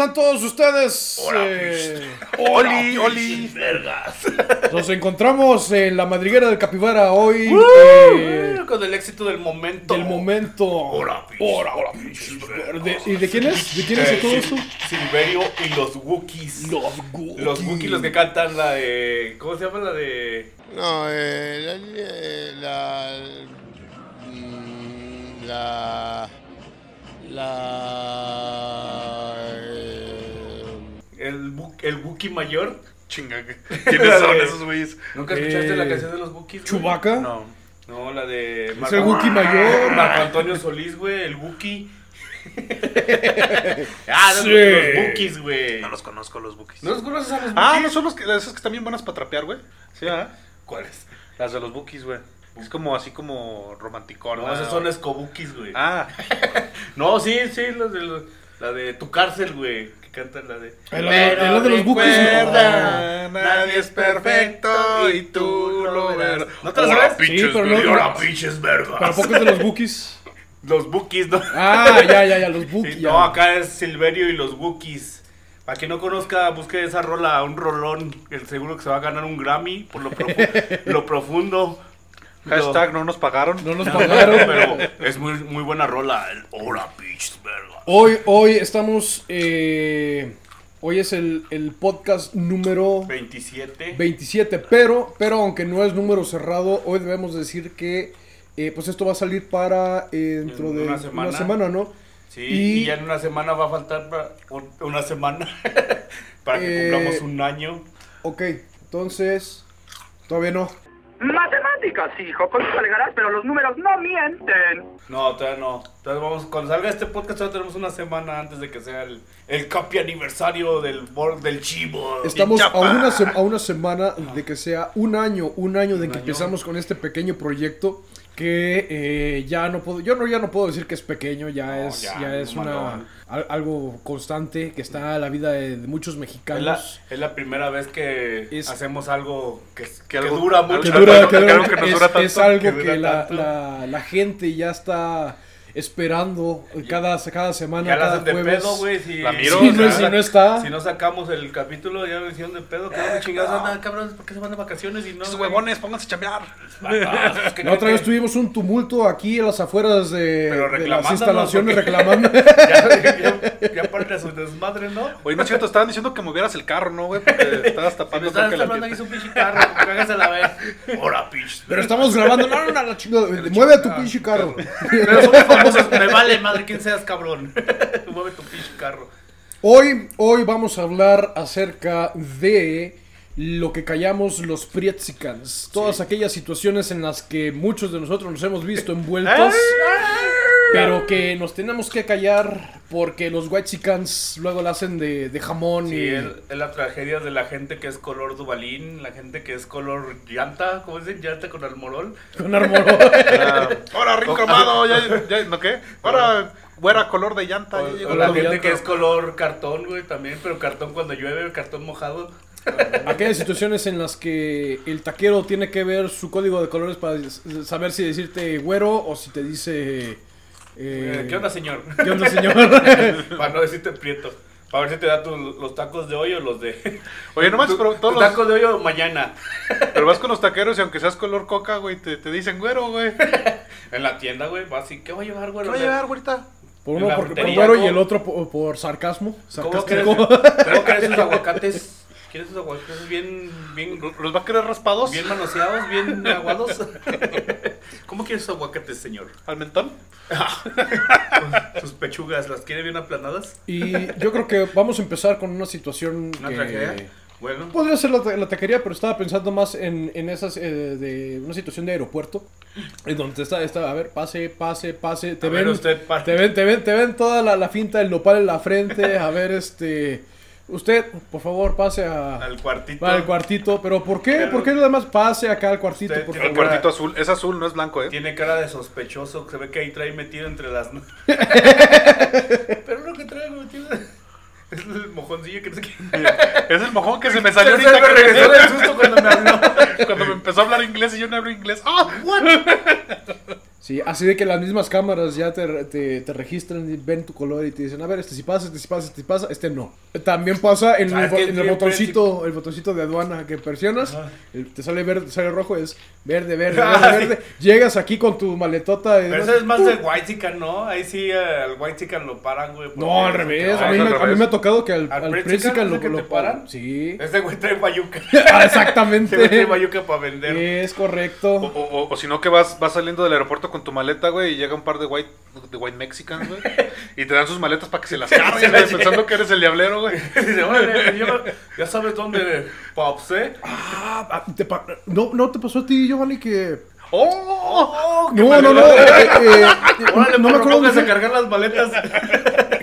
están todos ustedes? Hola, Eh, Oli, Oli. Vergas. nos encontramos en la madriguera del Capibara hoy. eh, Con el éxito del momento. del momento. Hola, Hola, hola, De- ¿Y de quién es? ¿De quién es Eh, todo esto? Silverio y los Wookiees. Los Los Wookiees los que cantan la de. ¿Cómo se llama la de.? No, eh, la, la, mm, la, la, eh, El, Bu- el Wookiee mayor. Chinga, ¿quiénes son esos güeyes? ¿Nunca escuchaste Eh, la canción de los Wookiees? Chubaca. No. No, la de. Es el Wookiee mayor. Marco Antonio Solís, güey, el Wookiee. ah, no, Sí. los Wookiees, güey. No los conozco los bookies. ¿No los conoces a los Ah, Wookiees? no son los que, esos que están bien buenas para trapear, güey. Sí, ¿ah? ¿Cuáles? Las de los bookies, güey. Es como así como romanticón. No, esos son escobookies, güey. Ah, No, sí, sí, los de los- la de tu cárcel, güey. Que cantan la de. El- el- el de los Wookiees, recuerda, no. Nadie es perfecto y tú lo verás. ¿No te lo sabes? pinches Sí, pero no-. Hola, pinches vergas. ¿Pero poco es de los Wookiees? Los Wookiees, ¿no? Ah, ya, ya, ya, los Sí, Wookiees. no, acá es Silverio y los Wookiees. Para quien no conozca, busque esa rola, un rolón. El seguro que se va a ganar un Grammy por lo, profu- lo profundo. Hashtag no nos pagaron. No nos pagaron. pero es muy, muy buena rola. El Hola, pinches vergas. Hoy, hoy estamos. eh, hoy es el, el podcast número 27. 27, pero, pero aunque no es número cerrado, hoy debemos decir que eh, pues esto va a salir para eh, dentro En de una una semana. ¿no? Sí, Y- y, ya en una semana va a faltar para- un- una semana para que Eh, cumplamos un año. Ok, entonces, todavía no. Matemáticas, hijo, con eso alegarás, pero los números no mienten. No, todavía no. Entonces vamos, cuando salga este podcast todavía tenemos una semana antes de que sea el, el capi aniversario del, bor- del chivo. Estamos a una, a una semana de que sea un año, un año de Un que año. empezamos con este pequeño proyecto que eh, ya no puedo, yo no ya no puedo decir que es pequeño, ya No, es, ya, ya, es una al- algo constante que está en la vida de, de muchos Es la, mexicanos. es la primera vez que Es- hacemos algo que, Que que algo- dura mucho. Que dura, que que dura- algo que nos es, tanto, algo que que, dura la, tanto. la- la gente ya está esperando cada, cada semana, Ya la cada hacen de jueves. pedo, güey. Si, Ramiro, Si o no, si no está, si no sacamos el capítulo, ya me hicieron de pedo. ¿Qué onda, chingados? Anda, cabrones, ¿por qué se van de vacaciones y no? Esos güey? huevones, pónganse a chambear. Ah, pues, ¿qué la otra vez tuvimos un tumulto aquí en las afueras de, Pero de las instalaciones porque- reclamando. Ya, ya, ya parte de su desmadre, ¿no? Oye, no es cierto, estaban diciendo que movieras el carro, ¿no, güey? Porque estabas Si tapando el hablando aquí ambiente. su pinche carro, cágase la vez. Hola, pinche. Pero estamos grabando. No, no, no, la chingada. Mueve a tu pinche carro. Pero somos famosos, me vale madre quién seas, cabrón. Mueve tu pinche carro. Hoy, hoy vamos a hablar acerca de lo que callamos los Prietzicans. Todas aquellas situaciones en las que muchos de nosotros nos hemos visto envueltos. Pero que nos tenemos que callar porque los Whitexicans luego la hacen de, de jamón Sí, y... es, es la tragedia de la gente que es color dubalín, la gente que es color llanta, ¿cómo dicen? Llanta con almorol. Con armor. Ah, Ahora, ring cromado, ya, ya, ¿no qué? Ahora, güera color de llanta. O, ya llegó o la gente llanta. que es color cartón, güey, también, pero cartón cuando llueve, cartón mojado. Aquellas situaciones en las que el taquero tiene que ver su código de colores para saber si decirte güero o si te dice... eh, ¿Qué onda, señor? ¿Qué onda, señor? Para no decirte prieto. Para ver si te da tu- los tacos de hoy o los de... Oye, no manches, Tu- pero todos los, tacos de hoy o mañana. pero vas con los taqueros y aunque seas color coca, güey, te, te dicen güero, güey. ¿Qué En la tienda, güey, vas y ¿qué voy a llevar, güey? va a llevar, güerita? Por uno por, por güero y ¿cómo? el otro por, por sarcasmo. ¿Cómo quieres, Sarcástico. ¿Cómo quieres esos aguacates? ¿Quieres esos aguacates bien, bien, ¿Los va a querer raspados? bien manoseados, bien aguados? ¿Cómo quieres esos aguacates, señor? ¿Al mentón? ¿Sus pechugas las quiere bien aplanadas? Y yo creo que vamos a empezar con una situación ¿Una que tragedia? Bueno. podría ser la, la taquería, pero estaba pensando más en, en esas eh, de una situación de aeropuerto, en donde está, está a ver, pase, pase, pase, te A ver, ven, usted, pa- te ven, te ven, te ven toda la, la finta del nopal en la frente, a ver, este, usted, por favor, pase a, Al cuartito. al cuartito, pero ¿por qué? Pero- ¿Por qué nada más pase acá al cuartito, Usted por tiene El favor? cuartito azul. Es azul, no es blanco, ¿eh? Tiene cara de sospechoso, se ve que ahí trae metido entre las... Pero lo que trae metido es el mojoncillo que... Es el mojón que se me salió ahorita. me que- regresó del susto cuando me habló. Cuando me empezó a hablar inglés y yo no hablo inglés. ¡Ah! Sí, así de que las mismas cámaras ya te, te, te registran y ven tu color y te dicen, a ver, este sí pasa, este sí pasa, este sí pasa, este no. También pasa en, el, ¿Sabes bo- qué en el botoncito, el botoncito de aduana que presionas, el- te sale verde, te sale rojo, es verde, verde, Ah, verde, sí. verde. Llegas aquí con tu maletota Pero eso es más del White ¿no? Ahí sí al White lo paran, güey. No, al revés. No, a, mí me, a mí me ha tocado que al, ¿Al al lo, lo te paran? Sí. Ese güey trae bayuca. Ah, Ese güey trae Exactamente. bayuca para vender. es O, correcto. o, o- o si no que vas, vas saliendo del aeropuerto con tu maleta, güey, y llega un par de white, de white Mexicans, güey, y te dan sus maletas para que se las cargues, güey, pensando que eres el diablero, güey. Dice, órale, ya, ya sabes dónde Pops, ¿eh? Ah, ah, te pa- no, no te pasó a ti, Giovanni, que... ¡Oh! No, no, no. eh, eh, eh, Órale, no me acuerdo a cargar las maletas.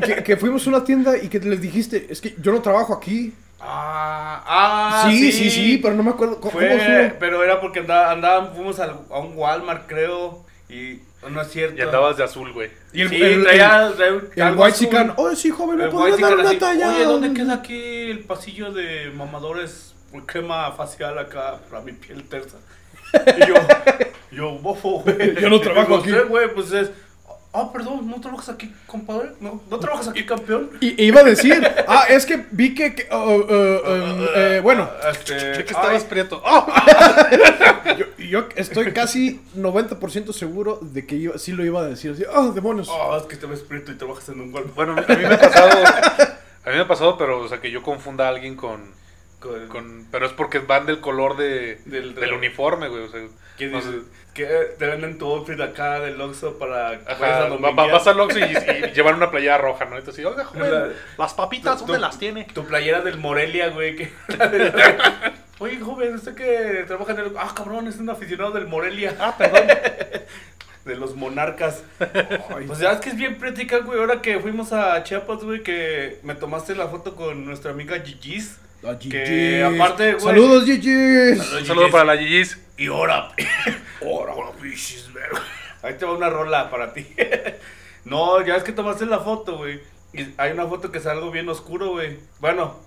que, que fuimos a una tienda y que les dijiste, es que yo no trabajo aquí. Ah, ah, sí, sí, sí, pero no me acuerdo cómo, Fue, pero era porque andaba, andaban, fuimos al- a un Walmart, creo, y no es cierto. Y andabas de azul, güey. Y el, sí, el, traía, traía un- el White azul. Chican, oh sí, joven, ¿me White dar una así, talla? Oye, ¿dónde queda aquí el pasillo de mamadores por crema facial acá para mi piel tersa? Y yo, yo, bofo, güey. Yo no trabajo aquí. güey, pues es, ah, perdón, ¿no trabajas aquí, compadre? ¿No, ¿no trabajas aquí, campeón? Y, iba a decir, ah, es que vi que, que, oh, oh, um, eh, bueno, Este, ¿De que ay, estabas prieto? ¡Oh! yo, yo estoy casi 90% seguro de que iba- sí lo iba a decir. Así, oh, demonios. Oh, es que te ves prieto y trabajas en un Walmart. Bueno, a mí me ha pasado, a mí me ha pasado, pero, o sea, que yo confunda a alguien con, Con- con pero es porque van del color de, Del- del, uniforme, güey, o sea, ¿Qué no dices? sé. Que te venden tu outfit acá del Oxxo para a Ajá, va- vas al Oxxo y, y llevan una playera roja, ¿no? Entonces, oiga, joven, La- las papitas, ¿dónde tu- las tiene? Tu playera del Morelia, güey. Que... Oye, joven, usted que trabaja en el... Ah, cabrón, es un aficionado del Morelia. Ah, perdón. De los monarcas. Pues ya es que es bien práctica, güey. Ahora que fuimos a Chiapas, güey, que me tomaste la foto con nuestra amiga Gigi's. Ah, Que GGs. aparte, güey- Saludos, GGs. Un saludo para la Gigi's. Y ahora, ahora, bichis, verga. Ahí te va una rola para ti. no, ya es que tomaste la foto, güey. Y hay una foto que es algo bien oscuro, güey. Bueno,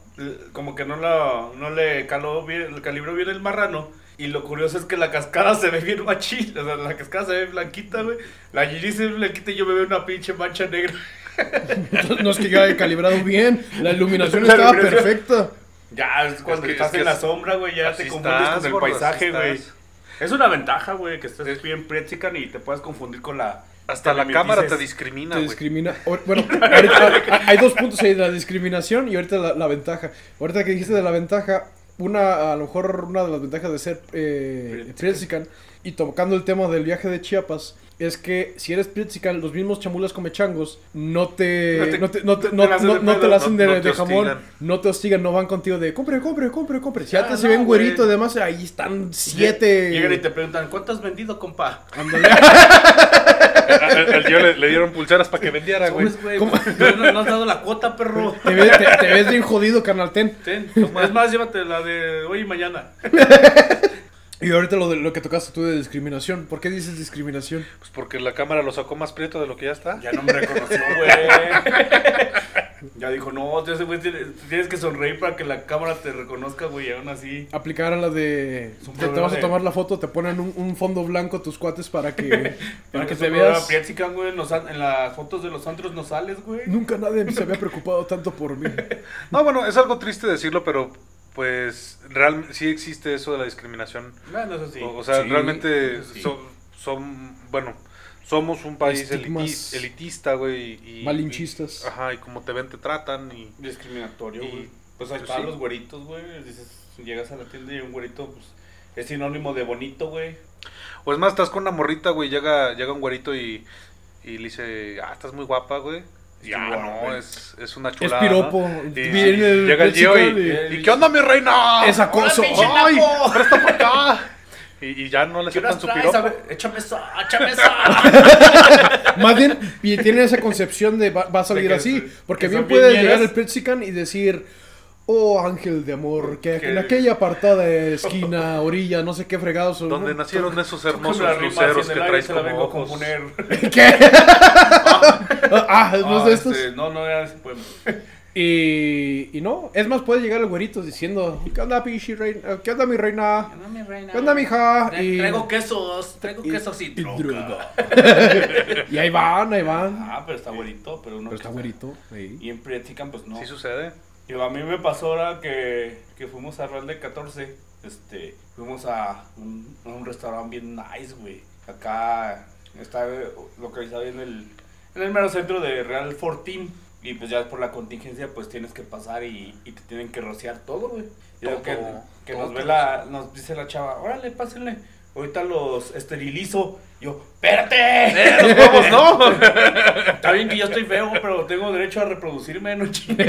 como que no, la, no le caló bien, le calibró bien el marrano. Y lo curioso es que la cascada se ve bien machín. O sea, la cascada se ve blanquita, güey. La Gigi se ve blanquita y yo me veo una pinche mancha negra. No es que yo haya calibrado bien. La iluminación La estaba iluminación. perfecta. Ya, es cuando que- estás es que en la es- sombra, güey, ya te confundes estás, con el paisaje, güey. Es una ventaja, güey, que estés bien pretzican y te puedas confundir con la... Hasta la cámara te discrimina, Te discrimina. O- Bueno, ahorita hay dos puntos ahí, la discriminación y ahorita la, la ventaja. Ahorita que dijiste de la ventaja, una, a lo mejor una de las ventajas de ser eh, Pretzican y tocando el tema del viaje de Chiapas, es que si eres Pretzican, los mismos chamulas come changos no te, No no te- no te, no te la hacen no- de no te pedo, la hacen de, no- no te de jamón, no te hostigan, no van contigo de compre, compre, compre, compre. Si ya Ah, te se ven güerito y demás, ahí están siete. Llegan y te preguntan, ¿cuánto has vendido, compa? Ándale. Al tío le, le dieron pulseras para que vendiera, güey. No, no- no has dado la cuota, perro. te, ves, te- te ves bien jodido, carnal, ten. Ten, es más, llévate la de hoy y mañana. Y ahorita lo, de, lo que tocaste tú de discriminación. ¿Por qué dices discriminación? Pues porque la cámara lo sacó más prieto de lo que ya está. Ya no me reconoció, güey. Ya dijo, no, ese güey tiene- tienes que sonreír para que la cámara te reconozca, güey, y aún así. Aplicar a la de... Te, te vas a tomar la foto, te ponen un, un fondo blanco tus cuates para que, para que te veas... Priexican, güey, en, los en las fotos de los antros no sales, güey. Nunca nadie se había preocupado tanto por mí. No, bueno, es algo triste decirlo, pero pues realmente sí existe eso de la discriminación. Bueno, eso sí. O, o sea, Sí, realmente sí. son, son, bueno, somos un país Estigmas. eliti- elitista, güey. Y, Malinchistas. y- ajá, y como te ven, te tratan. Y, Discriminatorio, Y- güey. Pues ahí pues están sí. los güeritos, güey. Dices, llegas a la tienda y un güerito, pues, es sinónimo de bonito, güey. o es más, estás con una morrita, güey, llega, llega un güerito y, y le dice, ah, estás muy guapa, güey. Y Estoy guapa, no, güey. es, es una Es chulada. piropo. ¿no? Y, Viene el llega el Gio y, ¿qué onda, mi reina? Es acoso. ¡Hola, pinche ¡Ay! naco! ¡Presta por acá! Y, y ya no le ¿Qué aceptan su traes? piropo. Ver, échame esa, échame esa. Más bien, y tienen esa concepción de va, va a salir que- así. Porque que bien son puede llegar el. Pretzican y decir... Oh, ángel de amor, que Que- en aquella apartada esquina, orilla, no sé qué fregados. Donde ¿no? nacieron esos hermosos luceros que traes como vengo ojos. componer. ¿Qué? ah, ¿no es Ah, de estos? este, no, no era ese poema. Y, y no, es más, puede llegar el güerito diciendo, ¿qué onda, pichi reina? ¿Qué onda, mi reina? ¿Qué onda, mija? Tra- Y, Traigo quesos, traigo y- quesos y, y droga. droga. y ahí van, ahí van. Ah, pero está bonito, pero uno Pero está güerito. sí. Y en Prietican, pues no. Sí sucede. A mí me pasó ahora que, que fuimos a Real de 14. Este, fuimos a un, a un restaurante bien nice, güey. Acá está localizado en el, en el mero centro de Real 14. Y pues ya por la contingencia, pues tienes que pasar y, y te tienen que rociar todo, güey. Y que, Todo, que todo nos ve la, nos dice la chava, órale, pásenle. Ahorita los esterilizo. Y yo, ¡espérate! Los huevos, ¿no? Está bien que yo estoy feo, pero tengo derecho a reproducirme, no chingues.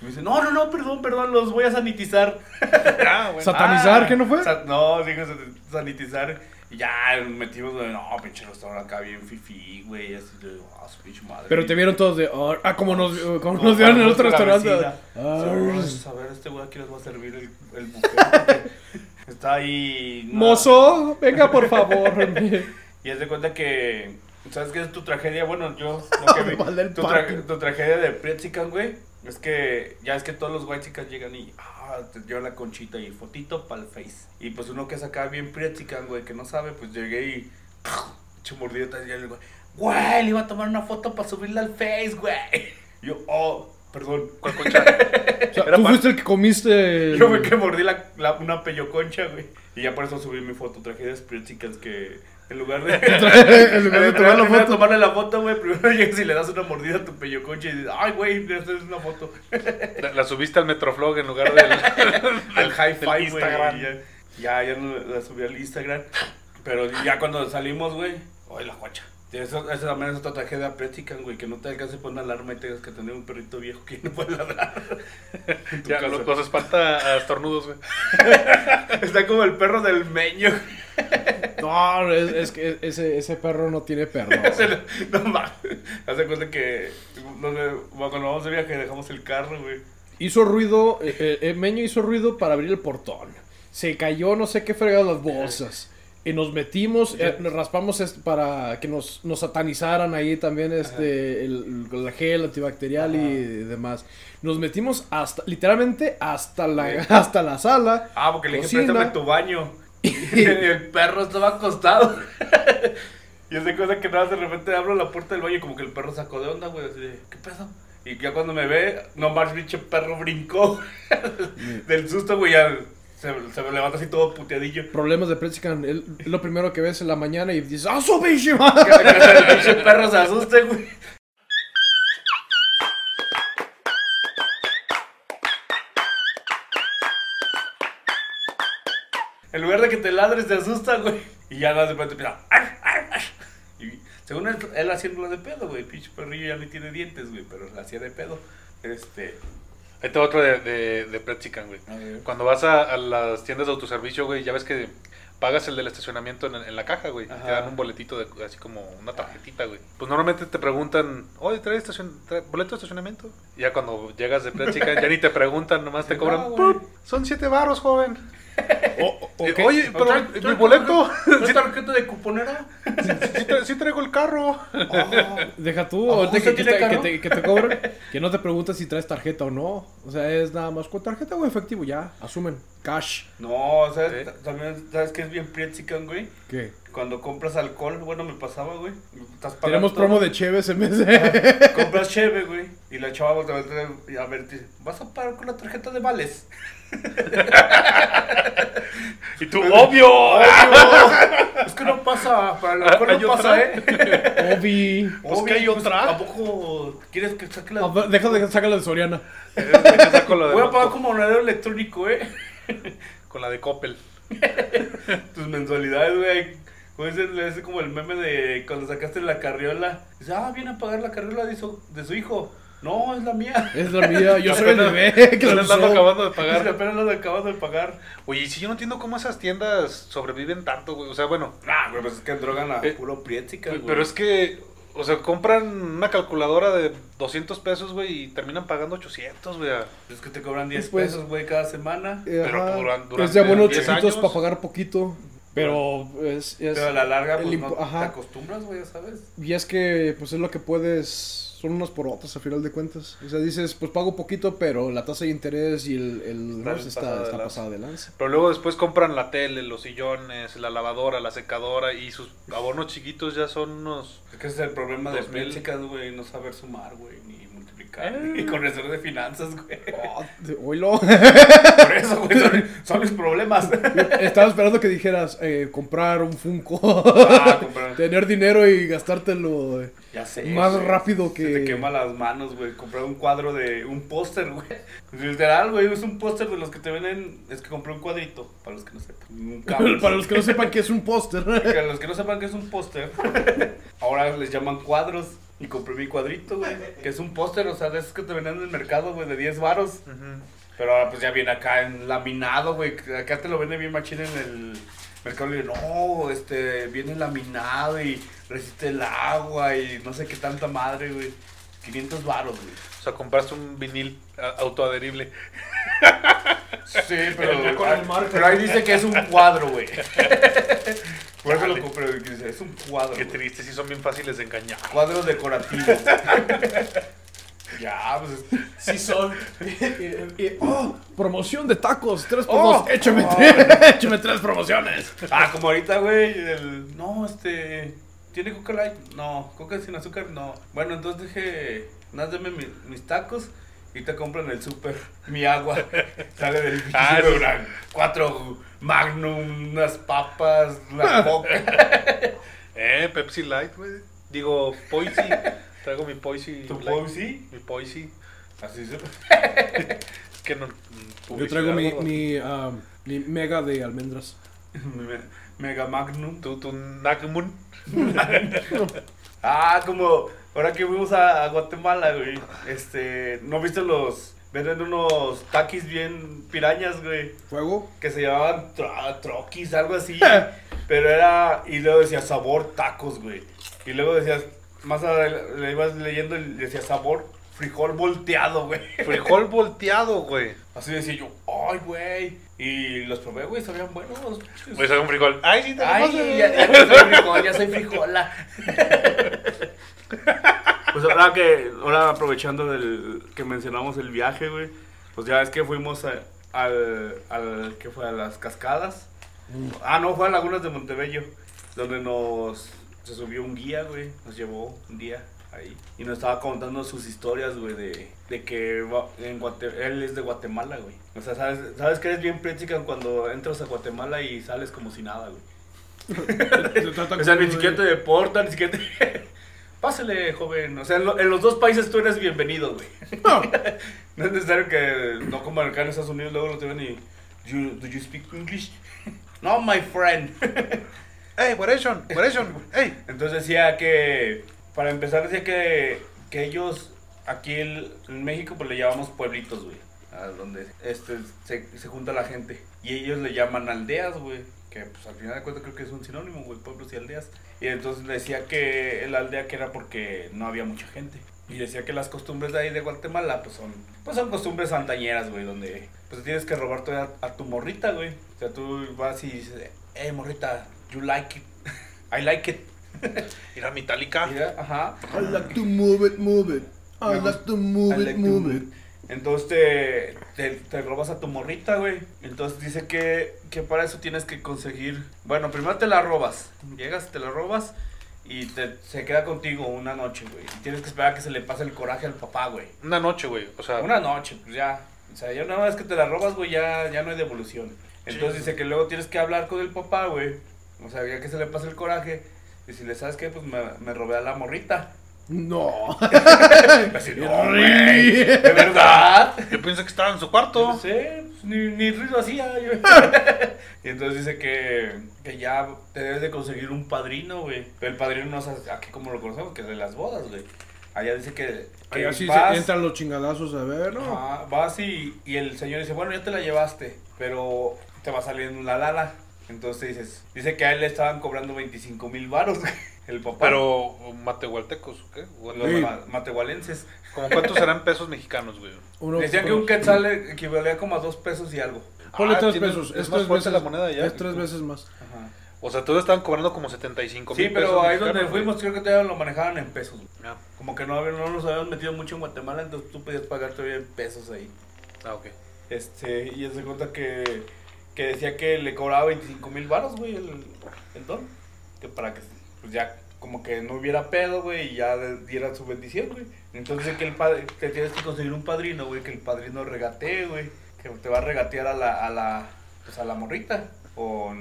Me dice, no, no, no, perdón, perdón, los voy a sanitizar. Ah, bueno. ¿Satanizar? Ah, ¿Qué no fue? sa- no, digo san- sanitizar. Y ya metimos, no, pinche restaurante acá bien fifi, güey. Así de, ah, su pinche madre. Pero te vieron todos de, "Oh", ah, como nos, como nos vieron en el otro restaurante. Ah, A ver, este güey aquí les va a servir el, el buffet. Está ahí. no. Mozo, venga por favor. Y haz de cuenta que. ¿Sabes qué es tu tragedia? Bueno, yo. Lo que vi- el tu, tra- tu tragedia de Prietzican, güey. Es que ya es que todos los white chicas llegan y. Ah, te llevan la conchita y fotito para el face. Y pues uno que es acá bien Prietzican, güey, que no sabe, pues llegué y. Mordida y le digo, güey, le iba a tomar una foto para subirla al face, güey. Yo, oh, perdón. ¿Cuál concha? O sea, Era tú pa- fuiste el que comiste. el- Yo me que mordí la, la- una pelloconcha, güey. Y ya por eso subí mi foto. Tragedias Prietzican que. En lugar de. en lugar de tomar la foto. tomarle la foto, güey. Primero llegas y le das una mordida a tu pello concha y dices, ay, güey, esta es una foto. La, la subiste al Metroflog en lugar del, Al five, güey. Ya, ya, ya no la subí al Instagram. Pero ya cuando salimos, güey, ay, la guacha. Eso, eso también es otra tragedia Prietzican, güey, que no te alcance por una alarma y tengas que tener un perrito viejo que no puede ladrar. Ya, casa. lo- los espanta a estornudos, güey. Está como el perro del meño. No, es, es que ese, ese perro no tiene lo- No mames. Hace cuenta que no sé, cuando vamos de viaje dejamos el carro, güey. Hizo ruido, eh, eh, eh, Meño hizo ruido para abrir el portón. Se cayó no sé qué fregado las bolsas. Y nos metimos, eh, nos raspamos para que nos, nos satanizaran ahí también este el, gel antibacterial y demás. Nos metimos hasta, literalmente hasta la, hasta la sala. Ah, porque le dije, préstame tu baño. Y el perro estaba acostado. y hace cosa que nada, de repente abro la puerta del baño y como que el perro sacó de onda, güey. Así de, ¿qué pedo? Y ya cuando me ve, no más, pinche perro brincó. Del susto, güey, ya se, se me levanta así todo puteadillo. Problemas de Pretzican, es lo primero que ves en la mañana y dices, ¡Ah, su pinche madre!". Que el pinche perro se asuste, güey. En lugar de que te ladres, te asusta, güey. Y ya de repente empieza. "Ar, ar, ar". Y según él, él haciéndolo de pedo, güey. Pinche perrillo ya ni tiene dientes, güey. Pero la hacía de pedo. Este. Ahí te va otro de, de, de Pretzican, güey. A ver. Cuando vas a, a las tiendas de autoservicio, güey, ya ves que pagas el del estacionamiento en, en la caja, güey. Ajá. Te dan un boletito, de, así como una tarjetita, güey. Pues normalmente te preguntan, oye, ¿trae, estacion trae boleto de estacionamiento? Y ya cuando llegas de Pretzican, ya ni te preguntan, nomás te cobran, güey. Son siete barros, joven. Eh. Oye, pero ¿Trae- mi boleto, ¿No sí, tarjeta de cuponera? sí tra- sí traigo el carro. Deja tú, ¿A ahorita poco que, que te, que, te, que te que no te preguntas si traes tarjeta o no. O sea, es nada más con tarjeta o efectivo, ya, asumen, cash. No, ¿sabes? Sí. También, ¿sabes qué es bien Prietzican, güey? ¿Qué? Cuando compras alcohol, bueno, me pasaba, güey. Estás pagando Tenemos todo. promo de Cheves en vez de... Compras cheve, güey. Y la chava a ver, a ver, ¿vas a pagar con la tarjeta de vales? Y tú, obvio. es que no pasa, para alcohol Hay no pasa, otra. ¿eh? Obi. Pues que hay otra. ¿A poco quieres que saque la...? Ver, Deja de sacarla de Soriana. Saco la de Voy a pagar como monedero electrónico, ¿eh? con la de Coppel. Tus mensualidades, güey. Ese como el meme de cuando sacaste la carriola. Dice, ah, viene a pagar la carriola de su, de su hijo. No, es la mía. Es la mía, yo soy el Apenas- bebé que la la usó. acabando de Es que pagar. apenas lo acabas de pagar. Oye, y si yo no entiendo cómo esas tiendas sobreviven tanto, güey. O sea, bueno, Ah, güey, pues es que drogan a Eh, puro prietzica, güey. pero es que, o sea, compran una calculadora de 200 pesos, güey, y terminan pagando 800, güey. Es que te cobran 10 Pues- pesos, güey, cada semana. Eh, Pero ajá. duran- durante es de abonos 10 chiquitos para pagar poquito. Pero es, es- Pero a la larga, pues no ajá. te acostumbras, güey, ya sabes. Y es que, pues es lo que puedes son unas porotas a final de cuentas. O sea, dices, pues pago poquito, pero la tasa de interés y el, el Está está, pasada de está lanza. pasada de lanza. Pero luego después compran la tele, los sillones, la lavadora, la secadora y sus abonos chiquitos ya son unos... Es que ese es el problema de. Plexicas, güey, no saber sumar, güey, ni multiplicar, Eh. ni conocer de finanzas, güey. Oh, de- oílo. Por eso, güey, son, son mis problemas. Estaba esperando que dijeras eh, comprar un Funko. Ah, comprar- Tener dinero y gastártelo eh, Ya sé. más güey. rápido Se que. te quema las manos, güey. Comprar un cuadro de un póster, güey. Literal, güey, es un póster de los que te venden. Es que compré un cuadrito, para los que no sepan. Un cable. Para los que no sepan qué es un póster. Que a los que no sepan que es un póster, ahora les llaman cuadros. Y compré mi cuadrito, güey. Que es un póster, o sea, de esos que te venden en el mercado, güey, de 10 varos. Pero ahora pues ya viene acá en laminado, güey. Acá te lo vende bien machín en el mercado. Y no, este, viene laminado y resiste el agua y no sé qué tanta madre, güey. 500 varos, güey. O sea, compraste un vinil autoadherible. Sí, pero, el marco. pero ahí dice que es un cuadro, güey. Por eso lo compré, es un cuadro. Qué triste, sí son bien fáciles de engañar. Cuadro decorativo. ya, pues. Sí son. Oh, promoción de tacos. Tres por Oh. dos. Échame, Oh. tres, échame tres promociones. Ah, como ahorita, güey, el... No, este... ¿Tiene coca light? No. ¿Coca sin azúcar? No. Bueno, entonces dije... Nada, deme mi- mis tacos y te compran el súper. Mi agua. Sale del Ah, sí. Cuatro Magnum, unas papas, la coca. Eh, Pepsi Light, güey. Digo, Poisi. Traigo mi Poisi. ¿Tu Light. Pepsi? Mi Poisi. Así se... Es que no. mm, Yo traigo mi, mi, ah, mi mega de almendras. Me- Mega Magnum. Tu, tu Nagmun. Ah, como ahora que fuimos a, a Guatemala, güey. Este, ¿no viste los venden unos taquis bien pirañas, güey? ¿Fuego? Que se llamaban tro- troquis, algo así. pero era y luego decía sabor tacos, güey. Y luego decías más adelante, le ibas leyendo y decía sabor frijol volteado, güey. Frijol volteado, güey. Así decía yo, "Ay, güey." Y los probé, güey, sabían buenos. Pues soy un frijol. Ay, sí, te Ay, ya, soy frijol, ya soy frijola. Pues ahora que, ahora aprovechando del que mencionamos el viaje, güey, pues ya es que fuimos a- al, al, que fue a las cascadas. Ah, no, fue a Lagunas de Montebello, donde nos, se subió un guía, güey, nos llevó un día ahí. Y nos estaba contando sus historias, güey, de, de que en Guate- él es de Guatemala, güey. O sea, sabes, sabes que eres bien prética cuando entras a Guatemala y sales como si nada, güey. O sea, ni siquiera te deportan, ni siquiera te... Pásale, joven. O sea, en, lo- en los dos países tú eres bienvenido, güey. No. No es necesario que, no como acá en Estados Unidos, luego lo te ven y... "You- ¿Do you speak English? no, my friend. Ey, Guareshon, Guareshon. Ey. Entonces decía que, para empezar, decía que, que ellos aquí el- en México pues le llamamos pueblitos, güey. A donde este, se, se junta la gente. Y ellos le llaman aldeas, güey. Que pues al final de cuentas creo que es un sinónimo, güey, pueblos y aldeas. Y entonces decía que la aldea que era porque no había mucha gente. Y decía que las costumbres de ahí de Guatemala pues son, pues son costumbres antañeras, güey, donde pues tienes que robar a, a tu morrita, güey. O sea, tú vas y dices, hey morrita, you like it. I like it. Mira, Metallica. Mira, ajá. I like to move it, move it. I like to move I it, like move it. Entonces te, te, te robas a tu morrita, güey. Entonces dice que, que para eso tienes que conseguir. Bueno, primero te la robas. Llegas, te la robas y te, se queda contigo una noche, güey. Y tienes que esperar a que se le pase el coraje al papá, güey. Una noche, güey. O sea, Una noche, pues ya. O sea, ya una vez que te la robas, güey, ya, ya no hay devolución. Entonces dice que luego tienes que hablar con el papá, güey. O sea, ya que se le pase el coraje. Y si le sabes qué, pues me, me robé a la morrita. No. Así, no, güey. ¿De verdad? yo pensé que estaba en su cuarto. No sé, pues, ni, ni ruido hacía. yo. y entonces dice que, que ya te debes de conseguir un padrino, güey. Pero el padrino no es aquí como lo conocemos, que es de las bodas, güey. Allá dice que, que así vas, se entran los chingadazos a ver, ¿no? ajá, vas y, y el señor dice, bueno, ya te la llevaste, pero te va saliendo una lana. Entonces dices, dice que a él le estaban cobrando 25 mil baros, güey, el papá. Pero, matehualtecos, ¿o qué? O los Sí. ma- matehualenses. ¿Como cuántos serán pesos mexicanos, güey? Uno- Decían que un quetzal equivalía como a dos pesos y algo. Ponle Ah, tres tiene- pesos. es Es, más tres fuerte veces la moneda ya. Es tres veces más. Ajá. O sea, todos estaban cobrando como 75 mil Sí, pero pesos ahí donde fuimos creo que todavía lo manejaban en pesos. güey. Ah. como que no, no nos habíamos metido mucho en Guatemala, entonces tú podías pagar todavía en pesos ahí. Ah, ok. Este, y se cuenta que, que decía que le cobraba 25 mil baros, güey, el, el don. Que para que, pues ya, como que no hubiera pedo, güey, y ya diera su bendición, güey. Entonces que el padre, te tienes que conseguir un padrino, güey, que el padrino regatee, güey. Que te va a regatear a la, a la, pues a la morrita. O,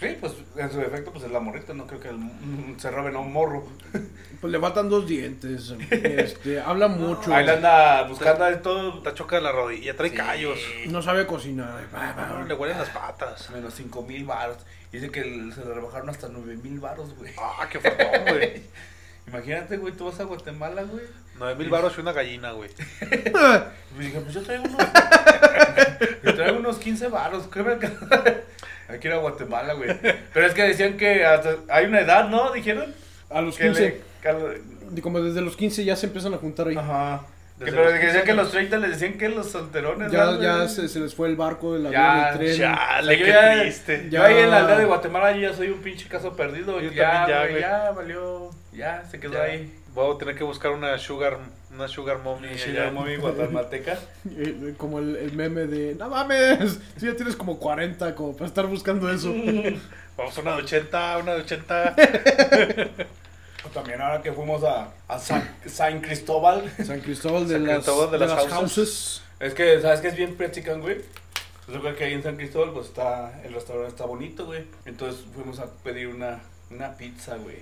sí, pues en su defecto, pues es la morrita, no creo que el- se roben a un morro. Pues le faltan dos dientes. Este, habla mucho. Ahí le anda buscando de todo. Está choca la rodilla, trae Sí. callos. No sabe cocinar. Va, va, le huelen las patas. Menos 5 mil baros. Dice que el- se le rebajaron hasta 9 mil baros, güey. Ah, qué güey. Imagínate, güey, tú vas a Guatemala, güey. 9 mil baros y una gallina, güey. Y dije, pues yo traigo unos. yo traigo unos 15 baros, ¿qué me alcanza? Hay que ir a Guatemala, güey. Pero es que decían que hasta hay una edad, ¿no? Dijeron. A los Que 15. le- que Como desde los 15 ya se empiezan a juntar ahí. Ajá. Que, Desde pero que decían 15 que los 30 les decían que los solterones. Ya, ¿no, ya se, se les fue el barco, el Ya, avión, el tren. Chale, Yo qué ya- triste. Yo Ya. ahí en la aldea de Guatemala yo ya soy un pinche caso perdido. Yo ya, también ya, güey. ya valió. Ya, se quedó Ya. ahí. Voy a tener que buscar una sugar, una sugar mommy. Allá. ya muy guatemalteca. Eh, como el, el meme de, no mames, si ya tienes como 40 como para estar buscando eso. Vamos a una de 80, una de 80. También ahora que fuimos a, a San, San Cristóbal. San Cristóbal de San las, Cristóbal de de las las houses. Es que, ¿sabes que es bien practican, güey? Pues yo creo que ahí en San Cristóbal, pues está, el restaurante está bonito, güey. Entonces fuimos a pedir una, una pizza, güey.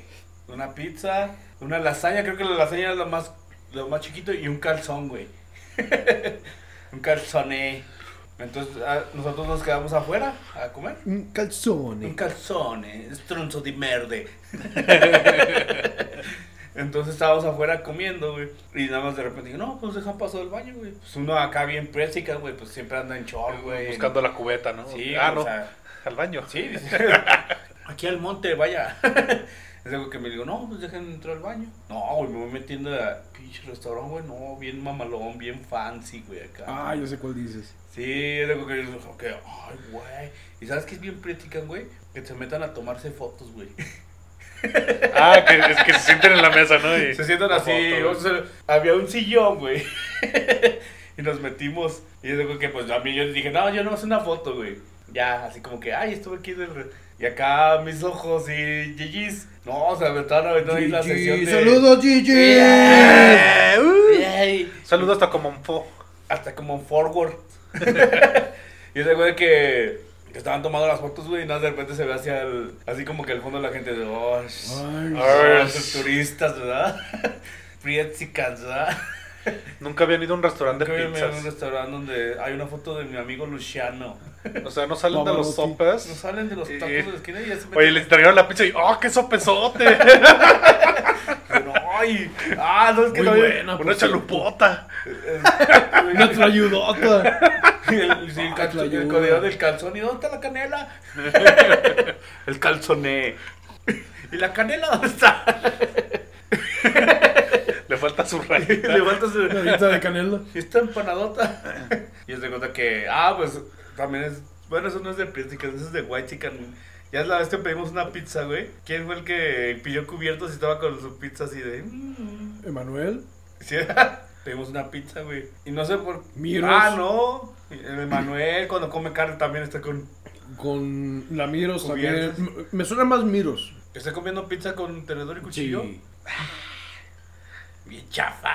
Una pizza, una lasaña, creo que la lasaña es lo más, lo más chiquito, y un calzón, güey. un calzoné. Entonces ah, nosotros nos quedamos afuera a comer. Un Un calzone. calzone, stronzo di merde. Entonces estábamos afuera comiendo, güey. Y nada más de repente digo, no, pues dejan paso del baño, güey. Pues uno acá bien présica, güey, pues siempre anda en short, güey. Buscando la cubeta, ¿no? Sí, ah, o no. sea, Al baño. sí, dice, aquí al monte, vaya. Es algo que me digo, no, pues dejen entrar al baño. No, güey, me voy metiendo a pinche restaurante, güey, no, bien mamalón, bien fancy, güey, acá. Ah, yo sé cuál dices. Sí, es algo que yo digo, que, ay, güey. ¿Y sabes qué es bien practican, güey? Que se metan a tomarse fotos, güey. Ah, que, es que se sienten en la mesa, ¿no? Y- Se sientan así. foto, o sea, había un sillón, güey. y nos metimos. Y es algo que, pues, a mí yo dije, no, yo no hacer una foto, güey. Ya, así como que, ay, estuve aquí. del re- Y acá mis ojos y Gigi's. No, o sea, me estaban aventando ahí la sesión de. ¡Saludos, Gigi! Yeah. Yay. Saludos hasta como un fo. Hasta como en forward. y ese güey que, que estaban tomando las fotos, güey, y nada, de repente se ve hacia el. Así como que al fondo la gente de. Oh, Ay, oh, turistas, ¿verdad? Prietzicas, ¿verdad? Nunca habían ido a un restaurante Nunca de ido a un pizzas. restaurante donde hay una foto de mi amigo Luciano. O sea, no salen de los sopes. No salen de los tacos de la esquina y ya se meten. Oye, les entregaron la pizza y ¡oh, qué sopesote! Ay, ah, no es que Muy no buena, Una chalupota. Una trayudota. El, sí, el, calzón, el Ayuda. codeo del calzón. ¿Y dónde está la canela? el calzoné. ¿Y la canela dónde está? Le falta su rayita. Le falta su... Una rita de canela. ¿Y esta empanadota? y se cuenta que, ah, pues también es. Bueno, eso no es de Príncipes, eso es de White Chicken. Ya es la vez que pedimos una pizza, güey. ¿Quién fue el que pidió cubiertos y estaba con su pizza así de. mm? Emanuel. Sí, pedimos una pizza, güey. Y no sé por. Miros. Ah, no. El Manuel, cuando come carne, también está con. Con la Miros también. Cubiertos. M- Me suena más Miros. Está comiendo pizza con tenedor y cuchillo. Sí. Bien chafa.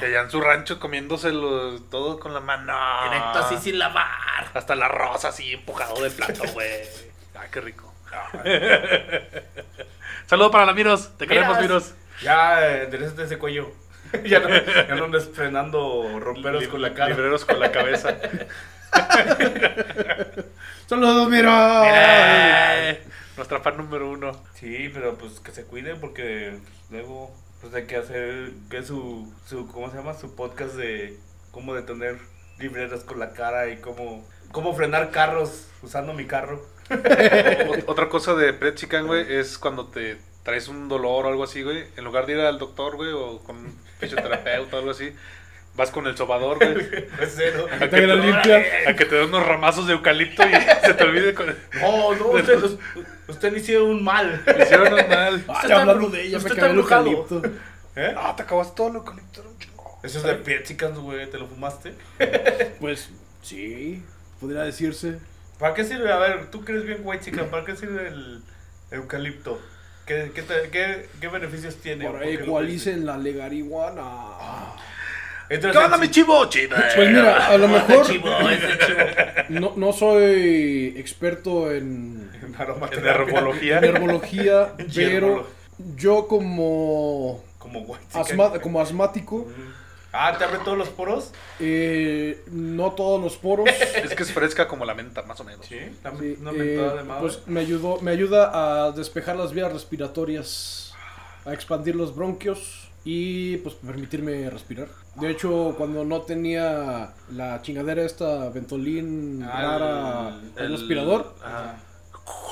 Y allá en su rancho comiéndoselo todo con la mano. Directo así sin lavar. Hasta el arroz así empujado del plato, güey. Ay, qué rico. Saludo para la Miros. Te queremos, Miros. Ya, eh, enderezate ese cuello. ya, no, ya no andes frenando romperos con la cara. Libreros con la cabeza. ¡Saludos, Miros! Mira, Nuestra fan número uno. Sí, pero pues que se cuide porque luego pues hay que hacer que su, su ¿cómo se llama? Su podcast de cómo detener libreros con la cara y cómo cómo frenar carros usando mi carro. Ot- Otra cosa de Pret Chicken, güey, es cuando te traes un dolor o algo así, güey. En lugar de ir al doctor, güey, o con un fisioterapeuta o algo así, vas con el sobador, güey. Es cero. A que, Te la te, limpia. a que te den unos ramazos de eucalipto y se te olvide con... No, no, usted, usted le hicieron un mal. Me hicieron un mal. Usted está hablando de ella, me usted cagué el eucalipto. ¿Eh? Ah, te acabaste todo el eucalipto, era un chingo. Eso es de Piechicans, güey. ¿Te lo fumaste? Pues sí, podría decirse. ¿Para qué sirve? A ver, tú crees bien white chicken, ¿para qué sirve el eucalipto? ¿Qué, qué, te- qué- qué beneficios tiene? Para ¿Por qué lo ecualicen la legarihuana. Entonces, onda, mi chivo? Pues mira, a lo mejor chivo, no, no soy experto en, En herbología. en herbología, pero yo como, Como asma- como asmático, Ah, ¿te abre todos los poros? eh, no todos los poros. Es que es fresca como la menta, más o menos. Sí, la- Sí, una eh, de madre. pues me ayudó, me ayuda a despejar las vías respiratorias, a expandir los bronquios y pues permitirme respirar. De hecho, cuando no tenía la chingadera esta Ventolin Ah, rara, el- el, aspirador, Ajá.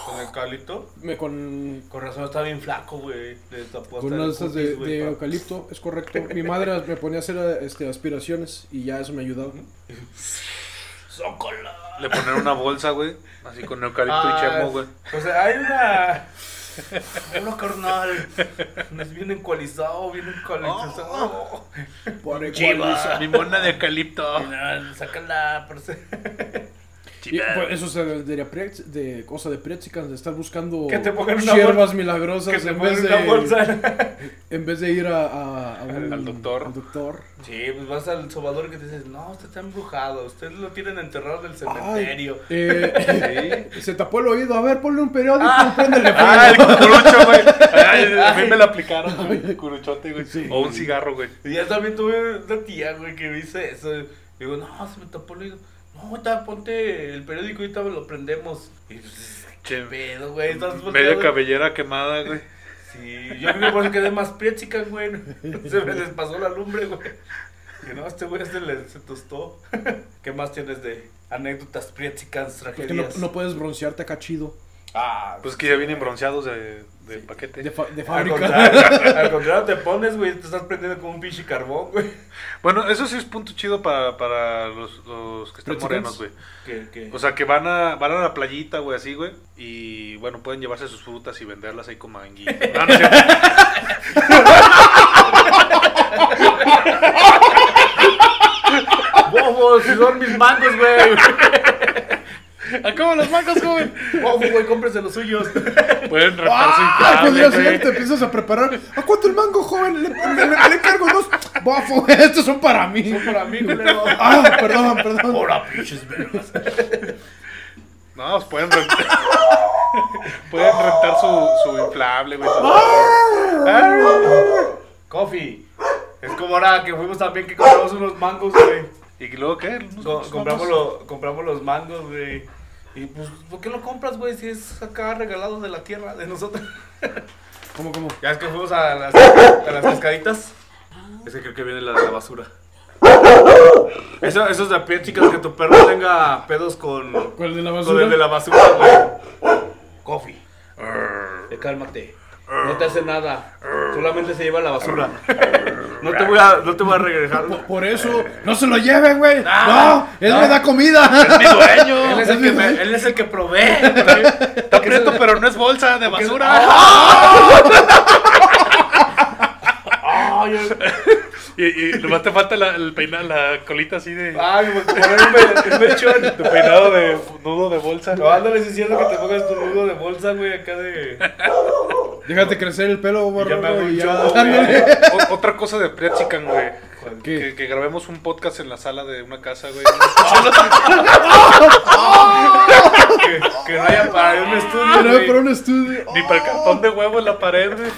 ¿Con el eucalipto? me con Con razón está bien flaco, güey. Con unas de, güey, de pa- eucalipto, es correcto. Mi madre me ponía a hacer este, aspiraciones y ya eso me ayudaba. ¡Zócola! Le ponen una bolsa, güey. Así con eucalipto Ah, y chemo, güey. O sea, hay una. Uno carnal. Es bien encualizado, bien encualizado. Por Chiva. Mi mona de eucalipto. Carnal, Sácala. pues, eso se de, cosa de Pretzicans, de estar buscando Que te pongan una hierbas milagrosas Que te en, vez de, bolsa. en vez de ir a, a- a un- Al doctor. al doctor. Sí, pues vas al sobador que te dices, no, usted está embrujado, usted lo tienen enterrado en el Ay, cementerio. eh, Se tapó el oído, a ver, ponle un periódico, préndele Ah, el cucurucho, güey. Ay, A mí me lo aplicaron, güey. El cucuruchote, güey. O un cigarro, güey. Y ya también tuve una tía, güey, que me dice eso. Digo, no, se me tapó el oído. No, ahorita ponte el periódico y ahorita lo prendemos. Y pues, qué Che, pedo, güey. Estás Media volteado. cabellera quemada, güey. Sí, yo creo que quedé más priechica, güey. Se me les pasó la lumbre, güey. Que no, este güey se le se tostó. ¿Qué más tienes de anécdotas priechicas, Porque no, tragedias? no puedes broncearte acá chido. Ah, Pues que ya vienen bronceados de, de paquete. De, fa- de al contrario, al contrario, te pones, güey, te estás prendiendo como un pinche carbón, güey. Bueno, eso sí es punto chido para, para los, los que están morenos, güey. O sea, que van a, van a la playita, güey, así, güey. Y bueno, pueden llevarse sus frutas y venderlas ahí como manguitas. No, no son mis mangos, güey. Acabo los mangos, joven. ¡Bofo, güey! Cómprese los suyos. Pueden rentar su Ah, podría ser, te empiezas a preparar. ¿A cuánto el mango, joven? Le, le- le- le cargo dos. Bafo, estos son para mí. Son para mí, culero. Ah, perdón, perdón. Ahora, pinches vergas. No, pues pueden rentar. pueden rentar su, su inflable, güey. Coffee. Es como ahora que fuimos también que compramos unos mangos, güey. ¿Y luego qué? Co- compramos, lo- compramos los mangos, güey. Y pues, ¿por qué lo compras, güey? Si es acá regalado de la tierra, de nosotros. ¿Cómo, cómo? Ya es que fuimos a las, a las cascaditas. Es que creo que viene la de la basura. Eso, eso es de a pie, chicas, que tu perro tenga pedos con, ¿Cuál de la con basura? el de la basura, güey. Coffee. Eh, cálmate. No te hace nada. Solamente se lleva la basura. No te voy a, no te voy a regresar. Por, por eso, no se lo lleven, güey. Ah, no, él no. me da comida. ¡Mi dueño! Él es el que, me- él es el que provee. Está prieto, pero no es bolsa de basura. Y, y nomás te falta la, el peinar, la colita así de, ay, me poner un, me- un mechón. tu peinado de nudo de bolsa. No, ándale diciendo que te pongas tu nudo de bolsa, güey, acá de. Déjate crecer el pelo, ya me hago güey. Otra cosa de Pretzican, güey. ¿Qué? Que, que grabemos un podcast en la sala de una casa, güey. Que, que no haya para un estudio. Pero güey. para un estudio. Ni para el cartón de huevo en la pared, güey.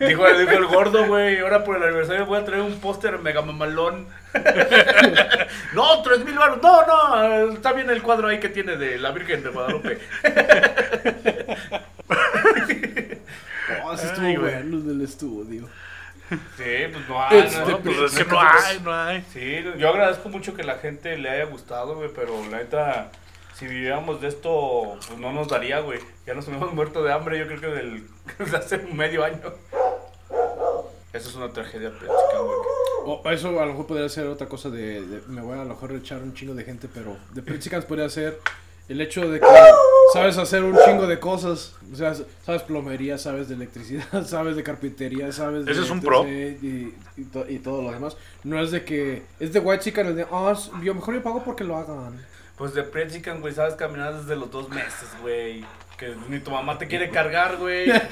Dijo, dijo el gordo, güey. Ahora por el aniversario voy a traer un póster mega mamalón. no, tres mil baros. No, no. Está bien el cuadro ahí que tiene de la Virgen de Guadalupe. Oh, ese Ay, estuvo güey. bueno el del estudio. Sí, pues no hay. No, the no, pues, Pues es que no hay, no hay. Sí, yo agradezco mucho que la gente le haya gustado, güey, pero la neta, si viviéramos de esto, pues no nos daría, güey. Ya nos hemos muerto de hambre, yo creo que del, desde hace medio año. Eso es una tragedia práctica, güey. O eso a lo mejor podría ser otra cosa de, de- Me voy a lo mejor echar un chingo de gente, pero de Pritzicans podría ser el hecho de que Sabes hacer un chingo de cosas. O sea, sabes plomería, sabes de electricidad, sabes de carpintería, sabes de. Ese es un pro. Y, y to- y todo lo demás. No es de que. Es de white chicken, el de. Ah, s- yo mejor yo pago porque lo hagan. Pues de Pretzican, güey, sabes caminar desde los dos meses, güey. Que ni tu mamá te quiere cargar, güey.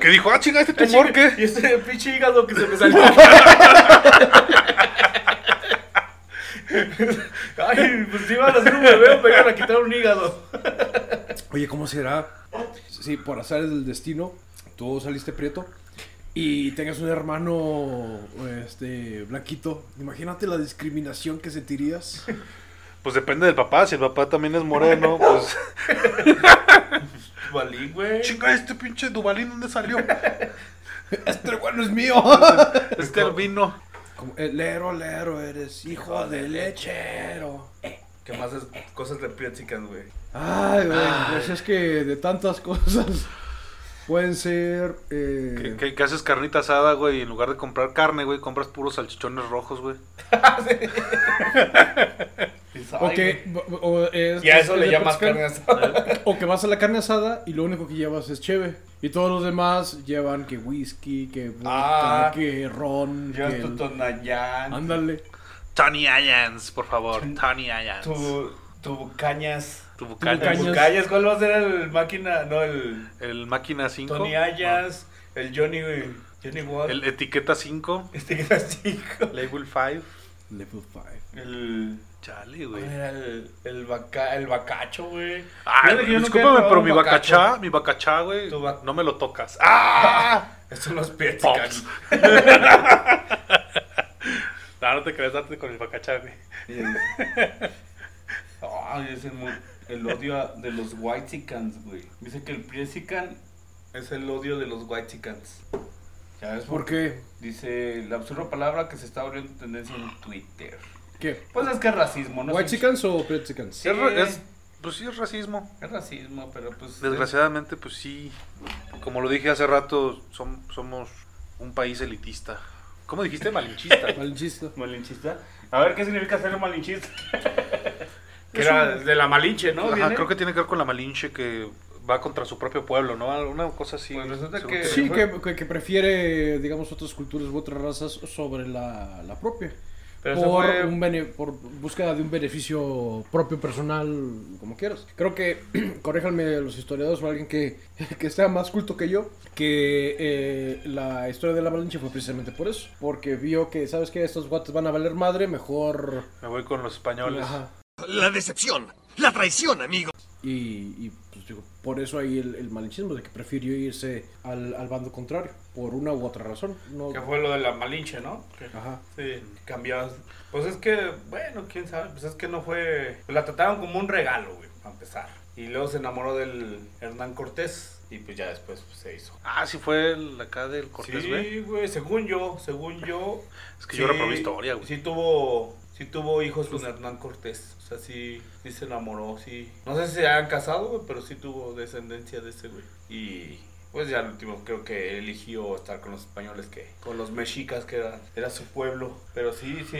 Que dijo, ah, chinga, este tumor, ¿qué? Y este pinche hígado que se me salió. Ay, pues si iban a hacer un bebé, me iban a quitar un hígado. Oye, ¿cómo será? Si por azar del destino, tú saliste prieto y tengas un hermano este blanquito. Imagínate la discriminación que sentirías. Pues depende del papá. Si el papá también es moreno, pues. Valí, güey. Chinga, este pinche Dubalín, ¿dónde salió? Este bueno es mío. Este albino. Como, "Eh, lero, lero, eres hijo de lechero. ¿Qué más es cosas de güey? Ay, güey, pues es que de tantas cosas pueden ser. eh, haces carnita asada, güey, y en lugar de comprar carne, güey, compras puros salchichones rojos, güey. O "Ay, que. güey". o es- Y a eso es le llamas carne asada. O que vas a la carne asada y lo único que llevas es cheve. Y todos los demás llevan que whisky, que vodka, Ah. que ron, Llevas que... tu tonayán, Ándale. Tony Ayans, por favor. Tony Ayans. tu, tu cañas. Tu bucañas. ¿cuál va a ser el máquina? No, el El máquina 5. Tony Ayas, el Johnny, Johnny Watt. El etiqueta 5. Este que era cinco. Label 5. Level 5. El. Chale, güey. ¿cuál era el, el, vaca, el bacacho, güey. Ah, he discúlpame, pero mi bacacho. bacachá, mi bacachá, güey, ba- no me lo tocas. ¡Ah! Estos son los Pretzican. Pops. No, no te creas, date con el bacachá, güey. Ay, es el, mu- el odio a- de los Whitexicans, güey. Dice que el Pretzican es el odio de los Whitexicans. ¿Ya ves ¿Por qué? Dice la absurda palabra que se está volviendo tendencia en Twitter. ¿Qué? Pues es que es racismo, ¿no? ¿White Es un- chickens o chickens? Sí. Es ra- es- pues sí, es racismo. Es racismo, pero pues. Desgraciadamente, pues sí. Como lo dije hace rato, som- somos un país elitista. ¿Cómo dijiste? Malinchista. Malinchista. Malinchista. A ver, ¿qué significa ser un malinchista? que era un- de la malinche, ¿no? Ajá, creo que tiene que ver con la Malinche que va contra su propio pueblo, ¿no? Una cosa así. Pues resulta que-. Sí, que, que- que prefiere, digamos, otras culturas u otras razas sobre la, la propia. Pero por, fue- un bene- por búsqueda de un beneficio propio personal, como quieras. Creo que, corréjanme los historiadores o alguien que, que sea más culto que yo, que eh, la historia de la Malinche fue precisamente por eso. Porque vio que, ¿sabes qué? Estos guates van a valer madre, mejor... Me voy con los españoles. Ajá. La decepción, la traición, amigo. Y, y, pues digo, por eso hay el, el malinchismo, de que prefirió irse al, al bando contrario, por una u otra razón. No, Que fue lo de la malinche, ¿no? Que- Ajá. Sí, cambió. Pues es que, bueno, quién sabe. Pues es que no fue. pues la trataron como un regalo, güey, para empezar. Y luego se enamoró del Hernán Cortés. Y pues ya después pues, se hizo. Ah, sí fue el acá del Cortés, güey. Sí, güey, según yo, según yo. Es que yo reprobé historia, güey. Sí tuvo, sí tuvo hijos con Hernán Cortés. Sea, sí, sí se enamoró, sí. No sé si se hayan casado, güey, pero sí tuvo descendencia de ese, güey. Y pues ya al último creo que eligió estar con los españoles que con los mexicas, que era, era su pueblo. Pero sí, sí,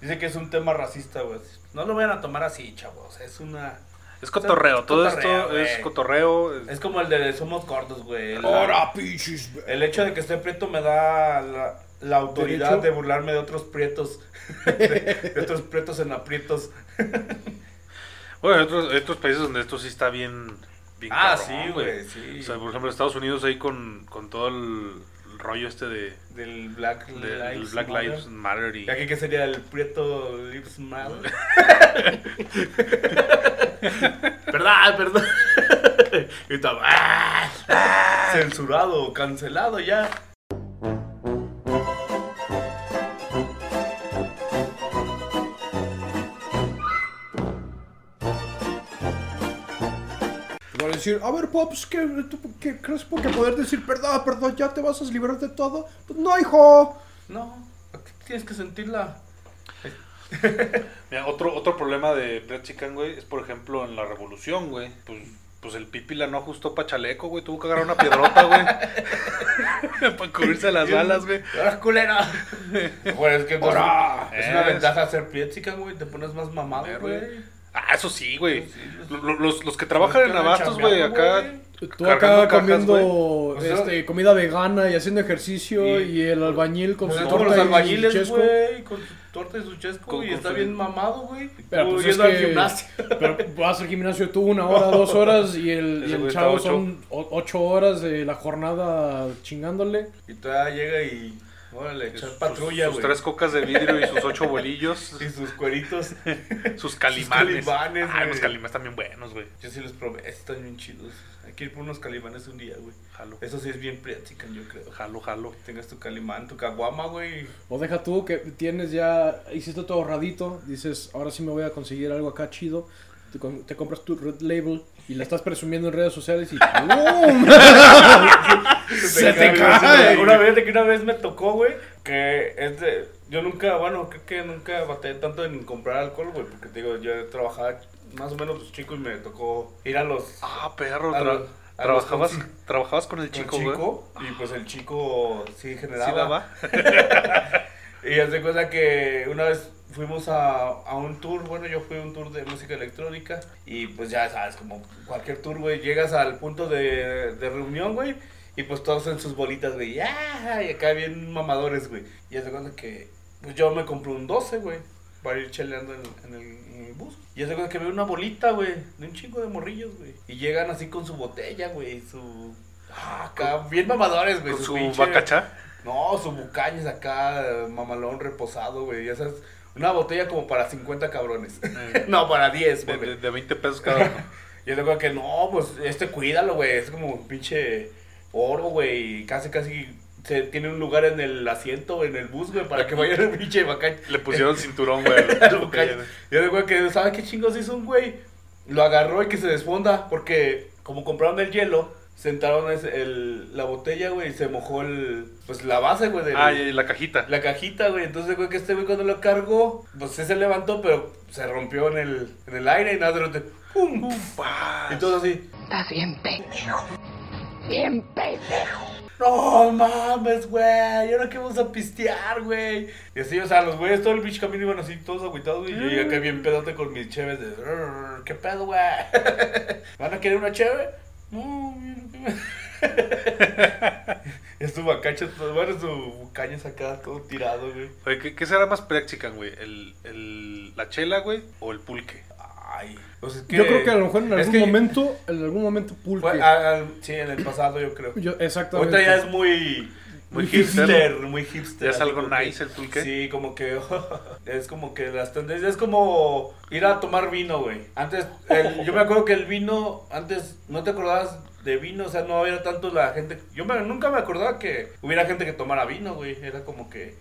dice que es un tema racista, güey. No lo vayan a tomar así, chavos. Es una... Es cotorreo, todo cotorreo, esto es cotorreo. es- Es como el de Somos Cortos, güey. ¡Ahora, pinches! El hecho de que esté prieto me da la, la autoridad ¿Derecho? de burlarme de otros prietos. de, de otros prietos en aprietos. Bueno, hay otros, hay otros países donde esto sí está bien. bien Ah, cabrón, sí, güey, sí. O sea, por ejemplo, Estados Unidos ahí con, con todo el, rollo este de, Del Black de- del Lives Black Matter. Lives Matter y. ¿Y aquí qué sería el Prieto Lives Matter? ¿Verdad? Perdón. y estaba, ¡ah! censurado, cancelado ya. Decir, a ver, Pops, ¿qué, tú, qué crees por qué poder decir, perdón, perdón, ya te vas a liberar de todo? Pues no, hijo. No, tienes que sentirla. Mira, otro, otro problema de Brett Chicken, güey, es por ejemplo en la revolución, güey. Pues, pues el Pipi la no ajustó pa' chaleco, güey. Tuvo que agarrar una piedrota, güey. para cubrirse las balas, güey. ¡Ahora, culera! Bueno, es que es una ventaja ser prietica, güey. Te pones más mamado, güey. Ah, eso sí, güey. Los- Lo- lo- Los, los que trabajan en abastos, güey, acá. Tú acá cajas, comiendo este, comida vegana y haciendo ejercicio y- y, el albañil con su torta los y su chesco. güey, con su torta y su chesco, Con- y con está su- bien mamado, güey. Pero pues es yendo al que- gimnasio. Pero vas al gimnasio tú una hora, dos horas y el, y el chavo ocho. son o- ocho horas de la jornada chingándole. Y todavía llega y, órale, echar sus- patrulla, sus güey. tres cocas de vidrio y sus ocho bolillos. Y sus cueritos. sus calimanes. calimanes, Ah, güey. los calimanes también buenos, güey. Yo sí los probé, están bien chidos. Hay que ir por unos calimanes un día, güey. Jalo. Eso sí es bien practican, yo creo. Jalo, jalo. Tengas tu calimán, tu caguama, güey. O deja tú que tienes ya, hiciste todo ahorradito, dices, ahora sí me voy a conseguir algo acá chido. Te compras tu red label y la estás presumiendo en redes sociales y ¡pum! Se te cae. Una vez, de que una vez me tocó, güey, que es de... Yo nunca, bueno, creo que nunca batallé tanto en comprar alcohol, güey, porque te digo, yo trabajaba más o menos pues, chico y me tocó ir a los... Ah, perro. A tra- los- a trabajabas, los- trabajabas con el con chico, güey. y pues el chico sí generaba. Sí, daba. Y haz de cuenta que una vez fuimos a, a un tour, bueno, yo fui a un tour de música electrónica y pues ya sabes, como cualquier tour, güey, llegas al punto de, de reunión, güey, y pues todos en sus bolitas, güey, ¡ah! y acá bien mamadores, güey. Y haz de cuenta que pues yo me compré un 12, güey, para ir cheleando en, en el, en el bus. Y haz de cuenta que veo una bolita, güey, de un chingo de morrillos, güey. Y llegan así con su botella, güey, su... Ah, acá, bien mamadores, güey. Con su pinche- bacacha. No, su bucañas acá, mamalón reposado, güey. Ya sabes, una botella como para 50 cabrones. no, para 10, De, güey. de, de 20 pesos cada uno. Y yo digo que no, pues este cuídalo, güey. Es como un pinche oro, güey. y Casi, casi se tiene un lugar en el asiento, en el bus, güey, para que vaya el pinche bacán. Le pusieron cinturón, güey. Yo digo que, ¿sabe qué chingos hizo un güey? Lo agarró y que se desfonda, porque como compraron el hielo, sentaron ese- el, la botella, güey, y se mojó el, pues la base, güey, del, Ah, y la cajita. la cajita, güey. Entonces, güey, que este güey cuando lo cargó, pues sí se levantó, pero se rompió en el, en el aire y nada, de repente, ¡pum! Paz. Y todo así. Estás bien pendejo. Bien pendejo. No mames, güey, ¿y ahora qué vamos a pistear, güey? Y así, o sea, los güeyes todo el pinche camino iban así, todos agüitados, güey. Y yo llegué acá bien pedote con mis cheves de, "Rrr, ¿qué pedo, güey? ¿Van a querer una cheve? No, mira, estuvo acá, todo, bueno, su cañas acá, todo tirado, güey. Oye, ¿qué, qué será más Prexican, güey? ¿El, el, ¿La chela, güey? ¿O el pulque? Ay, pues es que. Yo creo que a lo mejor en es algún que- momento, en algún momento pulque. fue- ah, ah, sí, en el pasado, yo creo. Yo- exactamente. Ahorita ya es muy. Muy hipster. muy hipster. ¿Ya es algo nice el pulque? Sí, como que es como que las tendencias es como ir a tomar vino, güey. Antes el- yo me acuerdo que el vino antes no te acordabas de vino, o sea, no había tanto la gente. Yo me- nunca me acordaba que hubiera gente que tomara vino, güey. Era como que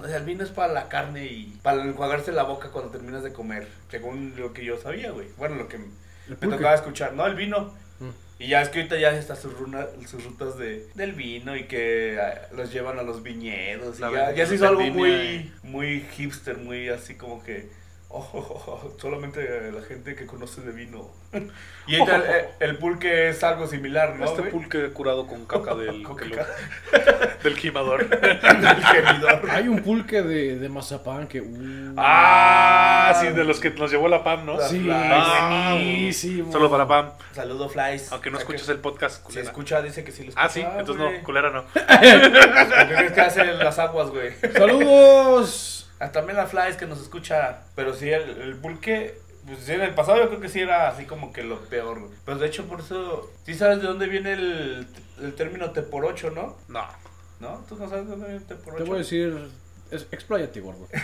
o sea, el vino es para la carne y para enjuagarse la boca cuando terminas de comer, según lo que yo sabía, güey. Bueno, lo que me tocaba escuchar, no, el vino. Y ya es que ahorita ya están sus, runa- sus rutas de, del vino y que ah, los llevan a los viñedos. Y ya, ya se hizo algo muy, muy hipster, muy así como que oh, solamente la gente que conoce de vino. y ahorita el, el pulque es algo similar, ¿no? este güey? pulque curado con caca del, Con caca. del gimador. El gemidor. Hay un pulque de, de mazapán que. uh, ah, sí, de los que nos llevó la PAM, ¿no? sí, Ah, buenísimo. Solo para PAM. Saludo, Flies. Aunque no escuches el podcast, Si culera. escucha, dice que sí lo escucha. Ah, sí, entonces güey. no, culera no. ¿Por qué crees que hace las aguas, güey? ¡Saludos! Ah, También la Flies que nos escucha. Pero sí, el, el pulque. Pues sí, en el pasado yo creo que sí era así como que lo peor, güey. Pero de hecho, por eso. Sí sabes de dónde viene el, el término T por 8, ¿no? No. ¿No? ¿Tú no sabes de dónde viene el T por Te 8? voy a decir. Es, expláyate, gordo.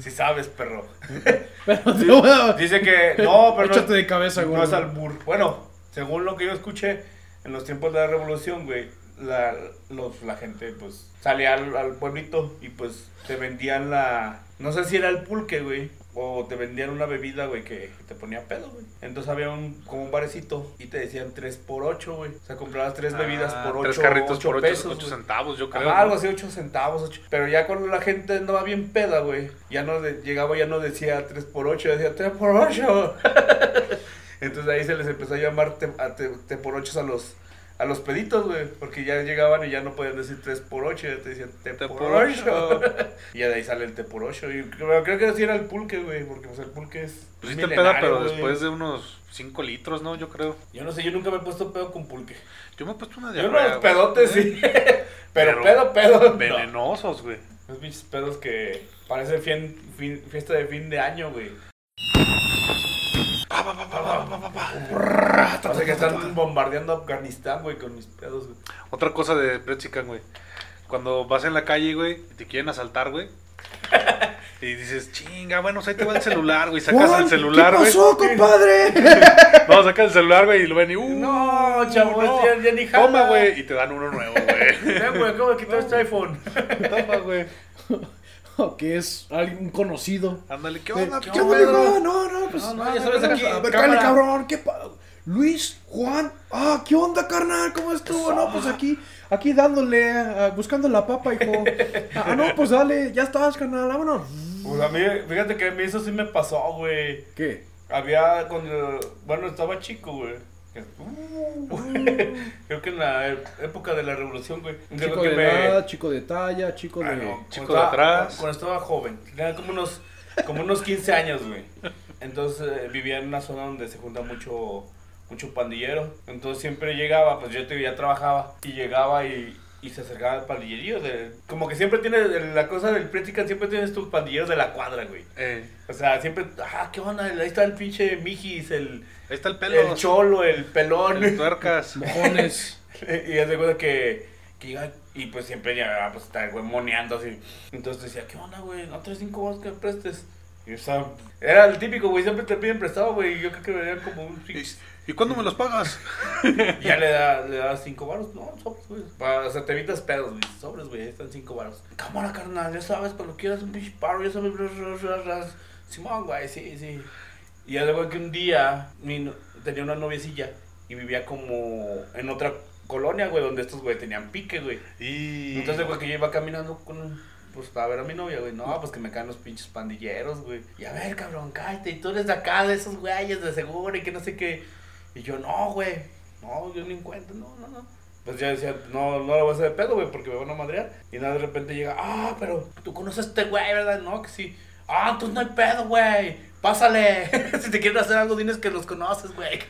Sí sabes, perro. Pero te voy a. Dice que. No, pero. Échate no, de cabeza, no gordo. es albur. Bueno, según lo que yo escuché, en los tiempos de la revolución, güey. La, los, la gente, pues, salía al, al pueblito y pues te vendían la. No sé si era el pulque, güey. O te vendían una bebida, güey, que te ponía pedo, güey. Entonces había un, como un barecito y te decían 3 por 8, güey. O sea, comprabas tres bebidas Ah, por 8 Tres carritos por 8 pesos. ocho güey. centavos, yo creo. ¿no? algo así, 8 centavos, ocho. Pero ya cuando la gente andaba bien peda, güey, ya no de- llegaba, ya no decía 3 por 8, decía 3 por 8. Entonces ahí se les empezó a llamar T, a T- T por 8 a los, a los peditos, güey. Porque ya llegaban y ya no podían decir 3 por 8, ya te decían T, T por por 8. y ya de ahí sale el T por 8. Y creo, creo que así era el pulque, güey. Porque pues, el pulque es. Pues sí te peda, pero güey. después de unos 5 litros, ¿no? Yo creo. Yo no sé, yo nunca me he puesto pedo con pulque. Yo me he puesto una Yo diarrea. unos güey. pedotes, sí. pero, Pero pedo, pedo. no. Venenosos, güey. Esos pinches pedos que parecen fien- fin- fiesta de fin de año, güey. O sea que están bombardeando Afganistán, güey, con mis pedos, güey. Otra cosa de Pretzican, güey. Cuando vas en la calle, güey, y te quieren asaltar, güey. Y dices, chinga, bueno, ahí te va el celular, güey. Sacas Juan, el celular, ¿Qué güey. pasó, compadre? No, sacas el celular, güey, y lo ven y, uh, No, chavo, ya- ya ni jala. Toma, güey, y te dan uno nuevo, güey. Ven, güey, de quitar este iPhone. Toma, güey. que es alguien conocido. Ándale, ¿qué ¿Qué onda? ¿Qué ¿Qué onda? No, no, pues. No, no, ya sabes, aquí, A ver, cámara. cállate, cabrón. ¿Qué pa- Luis, Juan, ah, ¿qué onda, carnal? ¿Cómo estuvo? No, pues aquí, aquí dándole, buscando la papa, hijo. Ah, no, pues dale, ya estás, carnal, vámonos. Pues a mí, fíjate que a mí eso sí me pasó, güey. ¿Qué? Había cuando, bueno, estaba chico, güey. Que- Creo que en la época de la revolución, güey. Chico que de me- edad, chico de talla, chico Ah, de. no, Chico cuando de estaba- atrás. Cuando estaba joven, tenía como unos, como unos 15 años, güey. Entonces eh, vivía en una zona donde se junta mucho, mucho pandillero. Entonces siempre llegaba, pues yo ya trabajaba y llegaba y, y se acercaba al pandillerío. De, como que siempre tienes, la cosa del Pretican, siempre tienes tus pandilleros de la cuadra, güey. Eh, O sea, siempre, ah, ¿qué onda? Ahí está el pinche Mijis, el, ahí está el pelo. el cholo, el pelón. El tuercas. Mojones. Y ya se cuenta que, que iba y pues siempre ya pues estaba el güey moneando así. Entonces decía, ¿qué onda, güey? No traes cinco baros que prestes. Y o sea, era el típico, güey, siempre te piden prestado, güey. y Yo creo que me darían como un ¿Y, fix. ¿Y cuándo me los pagas? Ya le da, le das cinco baros. No, sobres, güey. O sea, te evitas pedos, güey. Sobres, güey, ahí están cinco baros. Cámara, carnal, ya sabes, cuando quieras un pinche paro, ya sabes. Simón, güey, sí, sí. Y ya luego que un día mi tenía una noviecilla y vivía como en otra colonia, güey, donde estos, güey, tenían pique, güey. Y... Entonces, güey, que yo iba caminando con, pues, para ver a mi novia, güey. No, pues que me caen los pinches pandilleros, güey. Y a ver, cabrón, cállate. Y tú eres de acá, de esos güeyes de seguro y que no sé qué. Y yo, no, güey. No, yo ni encuentro, no, no, no. Pues ya decía, no, no lo voy a hacer de pedo, güey, porque me van a madrear. Y nada, de repente llega, ah, pero tú conoces a este güey, ¿verdad? No, que sí. Ah, entonces no hay pedo, güey. Pásale. si te quieren hacer algo, diles que los conoces, güey.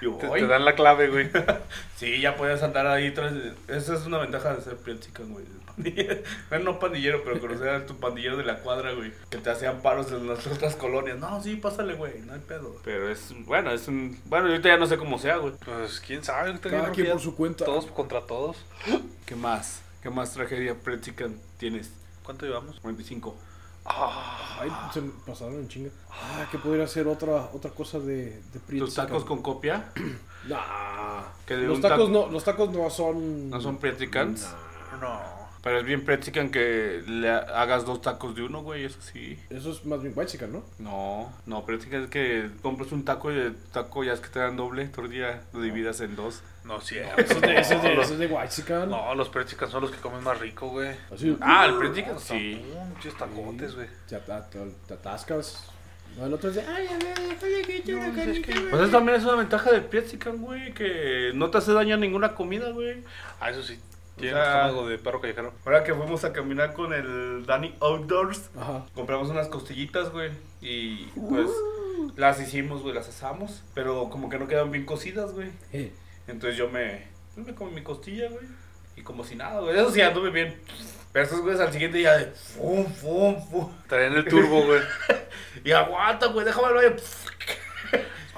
Te, dan la clave, güey. Sí, ya puedes andar ahí. tras- Esa es una ventaja de ser Prietzican, güey. Pandillero. No pandillero, pero conocer a tu pandillero de la cuadra, güey. Que te hacían paros en las otras colonias. No, sí, pásale, güey. No hay pedo. Pero es, bueno, es un... Bueno, ahorita ya no sé cómo sea, güey. Pues quién sabe. Cada quien por su cuenta. Todos contra todos. ¿Qué más? ¿Qué más tragedia Prietzican tienes? ¿Cuánto llevamos? 25. Ah, Ay, se me pasaron en chinga. Ah, que podría ser otra, otra cosa de, de ¿Tus tacos con copia? Nah. Que de Los tacos taco- no, los tacos no son. ¿No son Prietzicans? no. Pero es bien Prietzican que le hagas dos tacos de uno, güey. Eso sí. Eso es más bien Whitezican, ¿no? No, no, pero es que, compras un taco y el taco ya es que te dan doble tortilla, lo dividas en dos. No, sí. Eso es de, eso es de, los, eso es de Whitezican. no, los Pretsicans son los que comen más rico, güey. Así, Ah, el Pretican, sí. Muchos tacotes, güey. te, ata- te- te atascas. No, el otro es de. Ay, a ver, oye, que yo una carnita, güey". Pues eso también es una ventaja del Prietsican, güey, que no te hace daño a ninguna comida, güey. Ah, eso sí. Tiene O sea- estómago de perro callejero. Ahora que fuimos a caminar con el Danny Outdoors, Ajá. compramos unas costillitas, güey, y pues las hicimos, güey, las asamos, pero como que no quedan bien cocidas, güey. Eh, Entonces yo me, pues me comí mi costilla, güey. Y como si nada, güey. Eso sí, anduve bien. Pero esos güeyes al siguiente día de fum, fum, fum. Traen el turbo, güey. Y aguanta, güey, déjame al baño.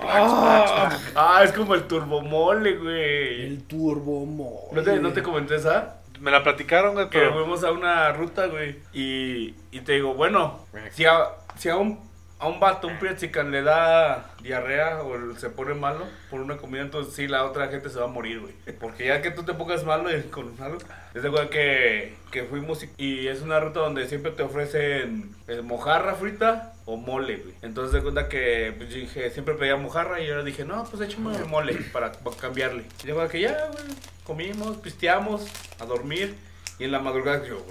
Ah, Ah, es como el turbomole, güey. el turbo mo. ¿No te, ¿No te comenté esa? Me la platicaron, güey, Que pero. fuimos a una ruta, güey. Y, y te digo, bueno, si a, si a un, a un vato, un Prietzican, le da diarrea o se pone malo por una comida, entonces sí, la otra gente se va a morir, güey. Porque ya que tú te pongas malo y con algo. Es de que, que fuimos y, es una ruta donde siempre te ofrecen eh, mojarra frita o mole, güey. Entonces de cuenta que pues, dije, siempre pedía mojarra y ahora dije, no, pues échame mole para, cambiarle. Y de que ya, güey, comimos, pisteamos, a dormir. Y en la madrugada yo...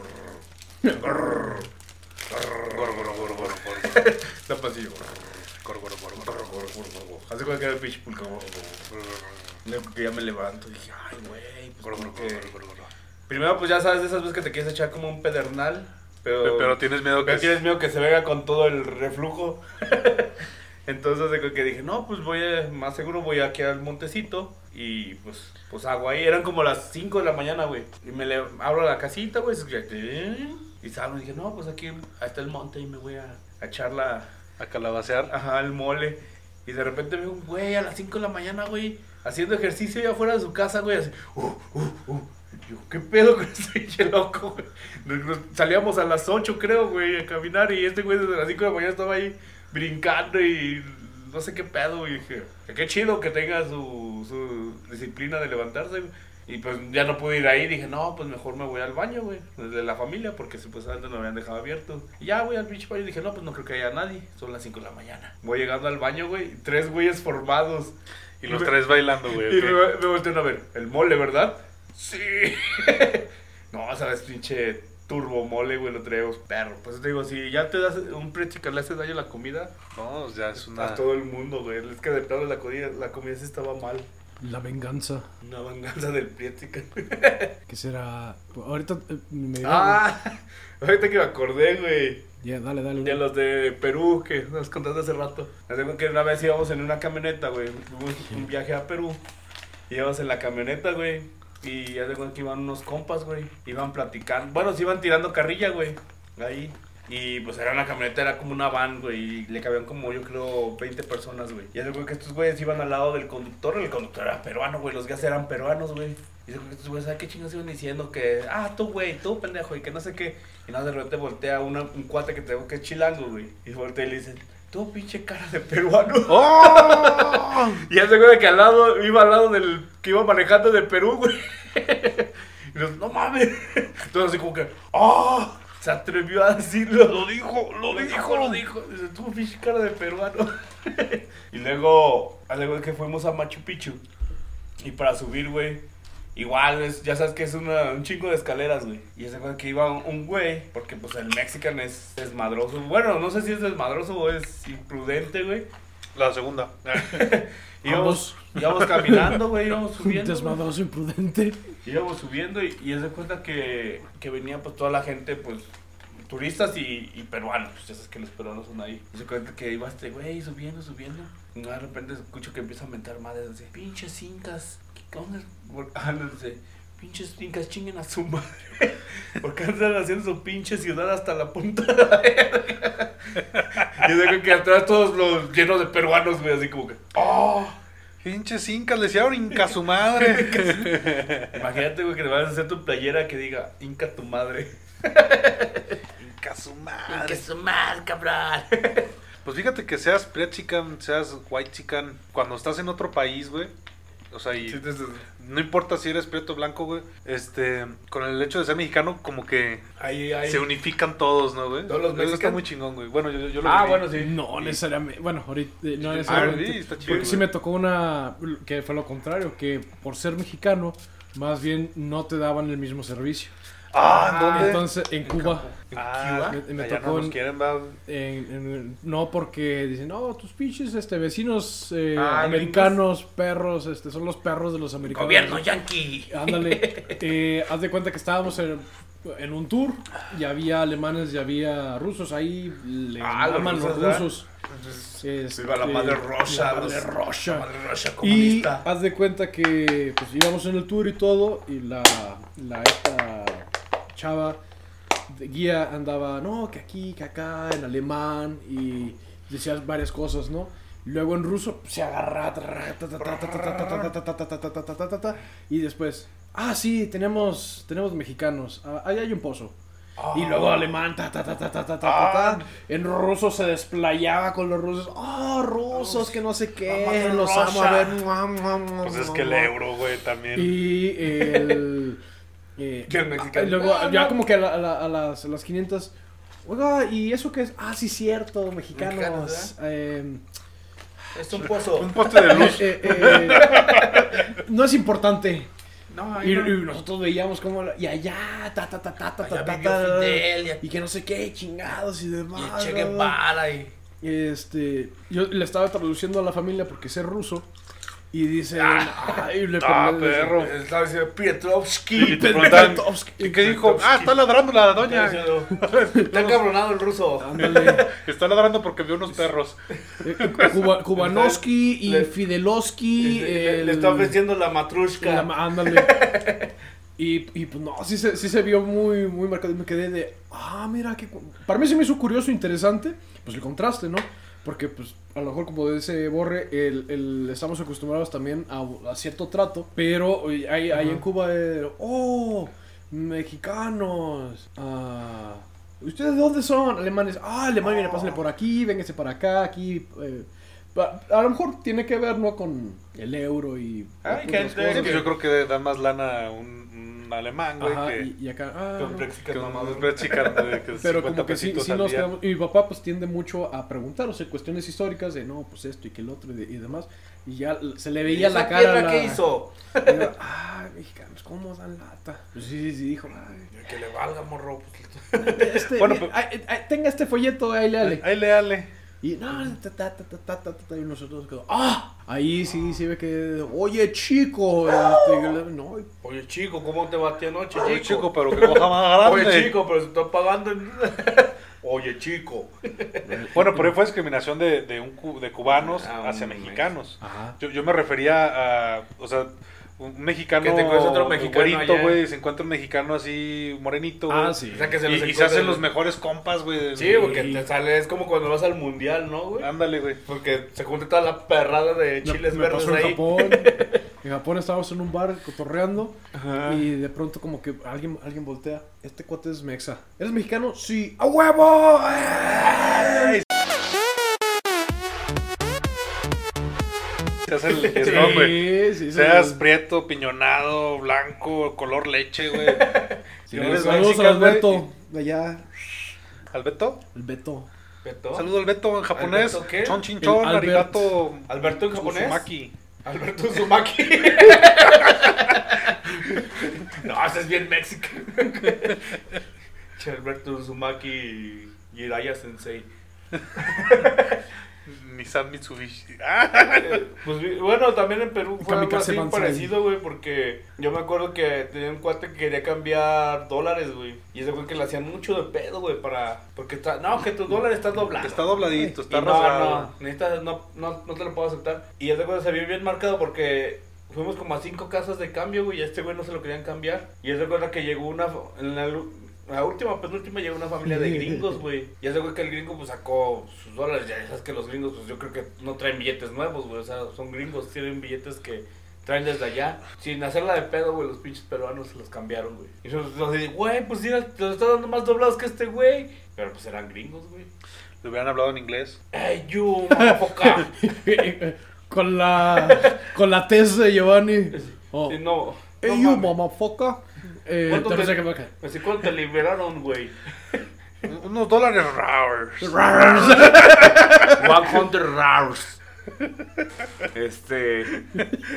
La pasillo. Hace cuenta que era el pinche pulco. No, Porque ya me levanto y dije, ay, güey, pues que... Primero, pues ya sabes de esas veces que te quieres echar como un pedernal, pero... Pero, tienes miedo que... Pero tienes miedo que se venga con todo el reflujo. Entonces de que dije, no, pues voy a, más seguro voy aquí al montecito y pues, pues hago ahí. Eran como las 5 de la mañana, güey. Y me le abro la casita, güey. Y salgo y dije, no, pues aquí está el monte y me voy a, a echar la, A calabacear. ajá, el mole. Y de repente veo un güey a las 5 de la mañana, güey, haciendo ejercicio allá afuera de su casa, güey, así, uh, uh, uh. Yo, ¿qué pedo con este pinche loco, güey? Nos- Salíamos a las 8, creo, güey, a caminar y este güey desde las 5 de la mañana estaba ahí brincando y no sé qué pedo, güey. Y dije, qué chido que tenga su, su disciplina de levantarse, güey. Y pues ya no pude ir ahí, dije, no, pues mejor me voy al baño, güey, de la familia, porque supuestamente no me habían dejado abierto. Y ya, güey, al pinche baño dije, no, pues no creo que haya nadie, son las 5 de la mañana. Voy llegando al baño, güey, tres güeyes formados. Y los me- tres bailando, güey. Y me, me voltean a ver, el mole, ¿verdad? Sí. no, sabes, pinche turbo mole, güey, lo traemos perro. Pues te digo, si ya te das un prechica, le haces daño a la comida, No, ya es una... a todo el mundo, güey. Es que de plano la comida, la comida sí estaba mal. La venganza. Una venganza del prietica. Que será. Ahorita eh, me ah, ahorita que me acordé, güey. Ya, dale, dale. De los de Perú que nos contaste hace rato. Acuerdo que una vez íbamos en una camioneta, güey. Fuimos un viaje a Perú. Íbamos en la camioneta, güey. Y ya de cuenta que iban unos compas, güey. Iban platicando. Bueno, se iban tirando carrilla, güey. Ahí. Y pues era una camioneta, era como una van, güey. Y le cabían como, yo creo, 20 personas, güey. Y de cuenta que estos güeyes iban al lado del conductor. El conductor era peruano, güey. Los guías eran peruanos, güey. Y que estos güeyes, ¿sabes qué chingados iban diciendo? Que, ah, tú, güey, tú, pendejo. Y que no sé qué. Y nada, de repente voltea una, un cuate que tengo que es chilango, güey. Y voltea y le dicen, tú, pinche cara de peruano. ¡Oh! Y ya se cuenta que al lado, iba al lado del que iba manejando de Perú, güey. Y nos, no mames. Entonces así como que, ¡oh! Se atrevió a decirlo. Lo dijo, lo dijo, lo dijo. Dice, tú, pinche cara de peruano. y luego, luego que fuimos a Machu Picchu. Y para subir, güey. Igual, es, ya sabes que es una- un chingo de escaleras, güey. Y ese güey que iba un, un güey, porque pues el mexican es desmadroso. Bueno, no sé si es desmadroso o es imprudente, güey. La segunda. Íbamos, íbamos caminando, güey, íbamos subiendo. Desmadroso imprudente. Íbamos subiendo y, y se cuenta que, que venía pues toda la gente, pues, turistas y, y peruanos. Pues ya sabes que los peruanos son ahí. Y se cuenta que iba este güey subiendo, subiendo. Y de repente escucho que empieza a mentar madres. Dice, pinches incas. ¿Qué onda? Ah, no, dice, pinches incas chinguen a su madre. Porque andan haciendo su pinche ciudad hasta la punta de la verga. Y yo digo que atrás todos los llenos de peruanos, güey, así como que, ¡oh! Pinches incas, le hicieron inca su madre. Imagínate, güey, que te vas a hacer tu playera que diga Inca tu madre. inca su madre. su madre, cabrón. Pues fíjate que seas prechican, seas white chican, cuando estás en otro país, güey. O sea, y no importa si eres preto o blanco, güey. Este, con el hecho de ser mexicano, como que Ahí, ahí. se unifican todos, ¿no, güey? Todos los Eso está mexicanos. muy chingón, güey. Bueno, yo, yo lo Ah, bueno, sí. No necesariamente. Bueno, ahorita. eh, No Ah, necesariamente. sí, está chido, porque sí me tocó una. Que fue lo contrario. Que por ser mexicano, más bien no te daban el mismo servicio. Ah, ¿en dónde? Entonces, en Cuba. ah, Me- me allá tocó no nos en- quieren, en- en- no porque dicen, no, tus pinches este, vecinos eh, Ah, americanos, perros, este, son los perros de los americanos. Gobierno yankee. Ándale, eh, haz de cuenta que estábamos en, en un tour y había alemanes y había rusos ahí, le Ah, los llaman los rusos. Este, Viva la madre rosa. la madre rosa. La madre rosa Y comunista. haz de cuenta que pues íbamos en el tour y todo y la, la esta chava de guía andaba, no, que aquí, que acá, en alemán, y decías varias cosas, ¿no? Luego en ruso se agarra y después, ah, sí, tenemos tenemos mexicanos, ahí hay un pozo. Y luego alemán, ta, ta, ta, ta, ta, ta, ta, en ruso se desplayaba con los rusos. ¡Oh, rusos! Que no sé qué, los amo a ver. Pues es que el euro, güey, también. Y el eh, Que el mexicano. y luego, ya como que a, la- a la- a las, a las 500. Oiga, ¿y eso qué es? Ah, sí, cierto, mexicanos. Mexicanos, eh, Es un pozo. Un poste de luz. eh, eh, no es importante. No, Y, no. y nosotros veíamos como. Y allá, ta, ta, ta, ta, ta, Allá ta, ta, ta, Fidel y- y que no sé qué, chingados y demás. Y Che. Guevara y. Este, yo le estaba traduciendo a la familia porque sé ruso Y dice, ay, le Ah, le- perro. Estaba diciendo Pietrovsky. Y te preguntan, Petrovsky. ¿y qué dijo? Ah, está ladrando la doña. Está encabronado el ruso. Ándale. Está ladrando porque vio unos perros. Cuba- Kubanowski y Le- Fidelowski. Le, el- le está ofreciendo la matrushka. la ándale. Y, y pues no, sí se, sí se vio muy, muy marcado. Y me quedé de, ah, mira, que para mí se me hizo curioso, interesante, pues el contraste, ¿no? Porque, pues, a lo mejor, como dice Borre, el, el- estamos acostumbrados también a, a cierto trato, pero hay, hay en Cuba, oh, mexicanos, ah, ¿ustedes de dónde son? Alemanes, ah, Alemania, viene, pásenle por aquí, vénganse para acá, aquí. eh, a lo mejor tiene que ver, ¿no? Con el euro y. Gente, yo creo que da más lana un, un alemán, güey, Ajá, que, y, y acá, ah, Con que de que Pero 50 como que sí, sí nos quedamos. Y mi papá, pues tiende mucho a preguntar, o sea, cuestiones históricas de no, pues esto y que el otro y, de- y demás. Y ya se le veía ¿Esa la cara. la- qué hizo? Ay, mexicanos, ¿cómo dan lata? Pues sí, sí, sí, dijo, ay, Que le valga, morro. este, Bueno, mira, pues- ay, ay, tenga este folleto, ahí le dale. Ahí le dale. Y no, ta, ta, ta, ta, ta, ta, ta, y nosotros quedó, ah, ahí sí, sí ve que, oye, chico, este, y yo le- no, Oye, chico, ¿cómo te batí anoche, Oye, chico? chico, pero que coja más grande. Oye, chico, pero se está pagando. en- Oye, chico. Bueno, pero ahí fue discriminación de, de, un, de cubanos Ah, hacia un mexicanos. Ajá. Yo, yo me refería a, o sea, un mexicano, Que te encuentres otro mexicano güey, se encuentra un mexicano así morenito, güey. Ah, sí. O sea, que se Y, los y se encuentra- hacen los mejores compas, güey. Sí, porque te sale, es como cuando vas al mundial, ¿no, güey? Ándale, güey. Porque se junta toda la perrada de Me- chiles me verdes pasó en ahí. Japón. En Japón estábamos en un bar cotorreando y de pronto como que alguien, alguien voltea. Este cuate es mexa. ¿Eres mexicano? Sí. ¡A huevo! ¡Eh! Se hace el. Sí, sí, sí. Seas prieto, piñonado, blanco, color leche, güey. Sí, Si eres saludos mexican, al Alberto. De allá. ¿Al Beto? El Beto. ¿Beto? Saludo al Beto en japonés. ¿Alberto qué? Chon chin chon, Albert. arigato. ¿Alberto en japonés? Uzumaki. Alberto Uzumaki. no, ese es bien mexicano. Che, Alberto Uzumaki y Jiraiya Sensei. Nissan Mitsubishi. Ah, Pues bueno, también en Perú fue algo así parecido, güey, porque yo me acuerdo que tenía un cuate que quería cambiar dólares, güey. Y ese güey que le hacían mucho de pedo, güey, para... Porque está... No, que tu dólar está doblado. está dobladito, está no, rasgado. no, necesitas, no, no, no te lo puedo aceptar. Y ese güey se vio bien marcado porque fuimos como a cinco casas de cambio, güey, y a este güey no se lo querían cambiar. Y ese güey que llegó una, en la, la última, penúltima llegó una familia de gringos, güey. Y ese güey que el gringo pues sacó sus dólares, ya sabes que los gringos pues yo creo que no traen billetes nuevos, güey, o sea, son gringos, tienen billetes que traen desde allá. Sin hacerla de pedo, güey, los pinches peruanos se los cambiaron, güey. Y nos dicen, güey, pues mira, te los está dando más doblados que este güey. Pero pues eran gringos, güey. Le hubieran hablado en inglés. Hey, you, motherfucker. con la. Con la tez de Giovanni. Oh. Sí, no. Hey, no you, motherfucker. Eh, ¿Cuánto te. Así cuánto te liberaron, güey. Unos dólares raros. 100 rars. Este.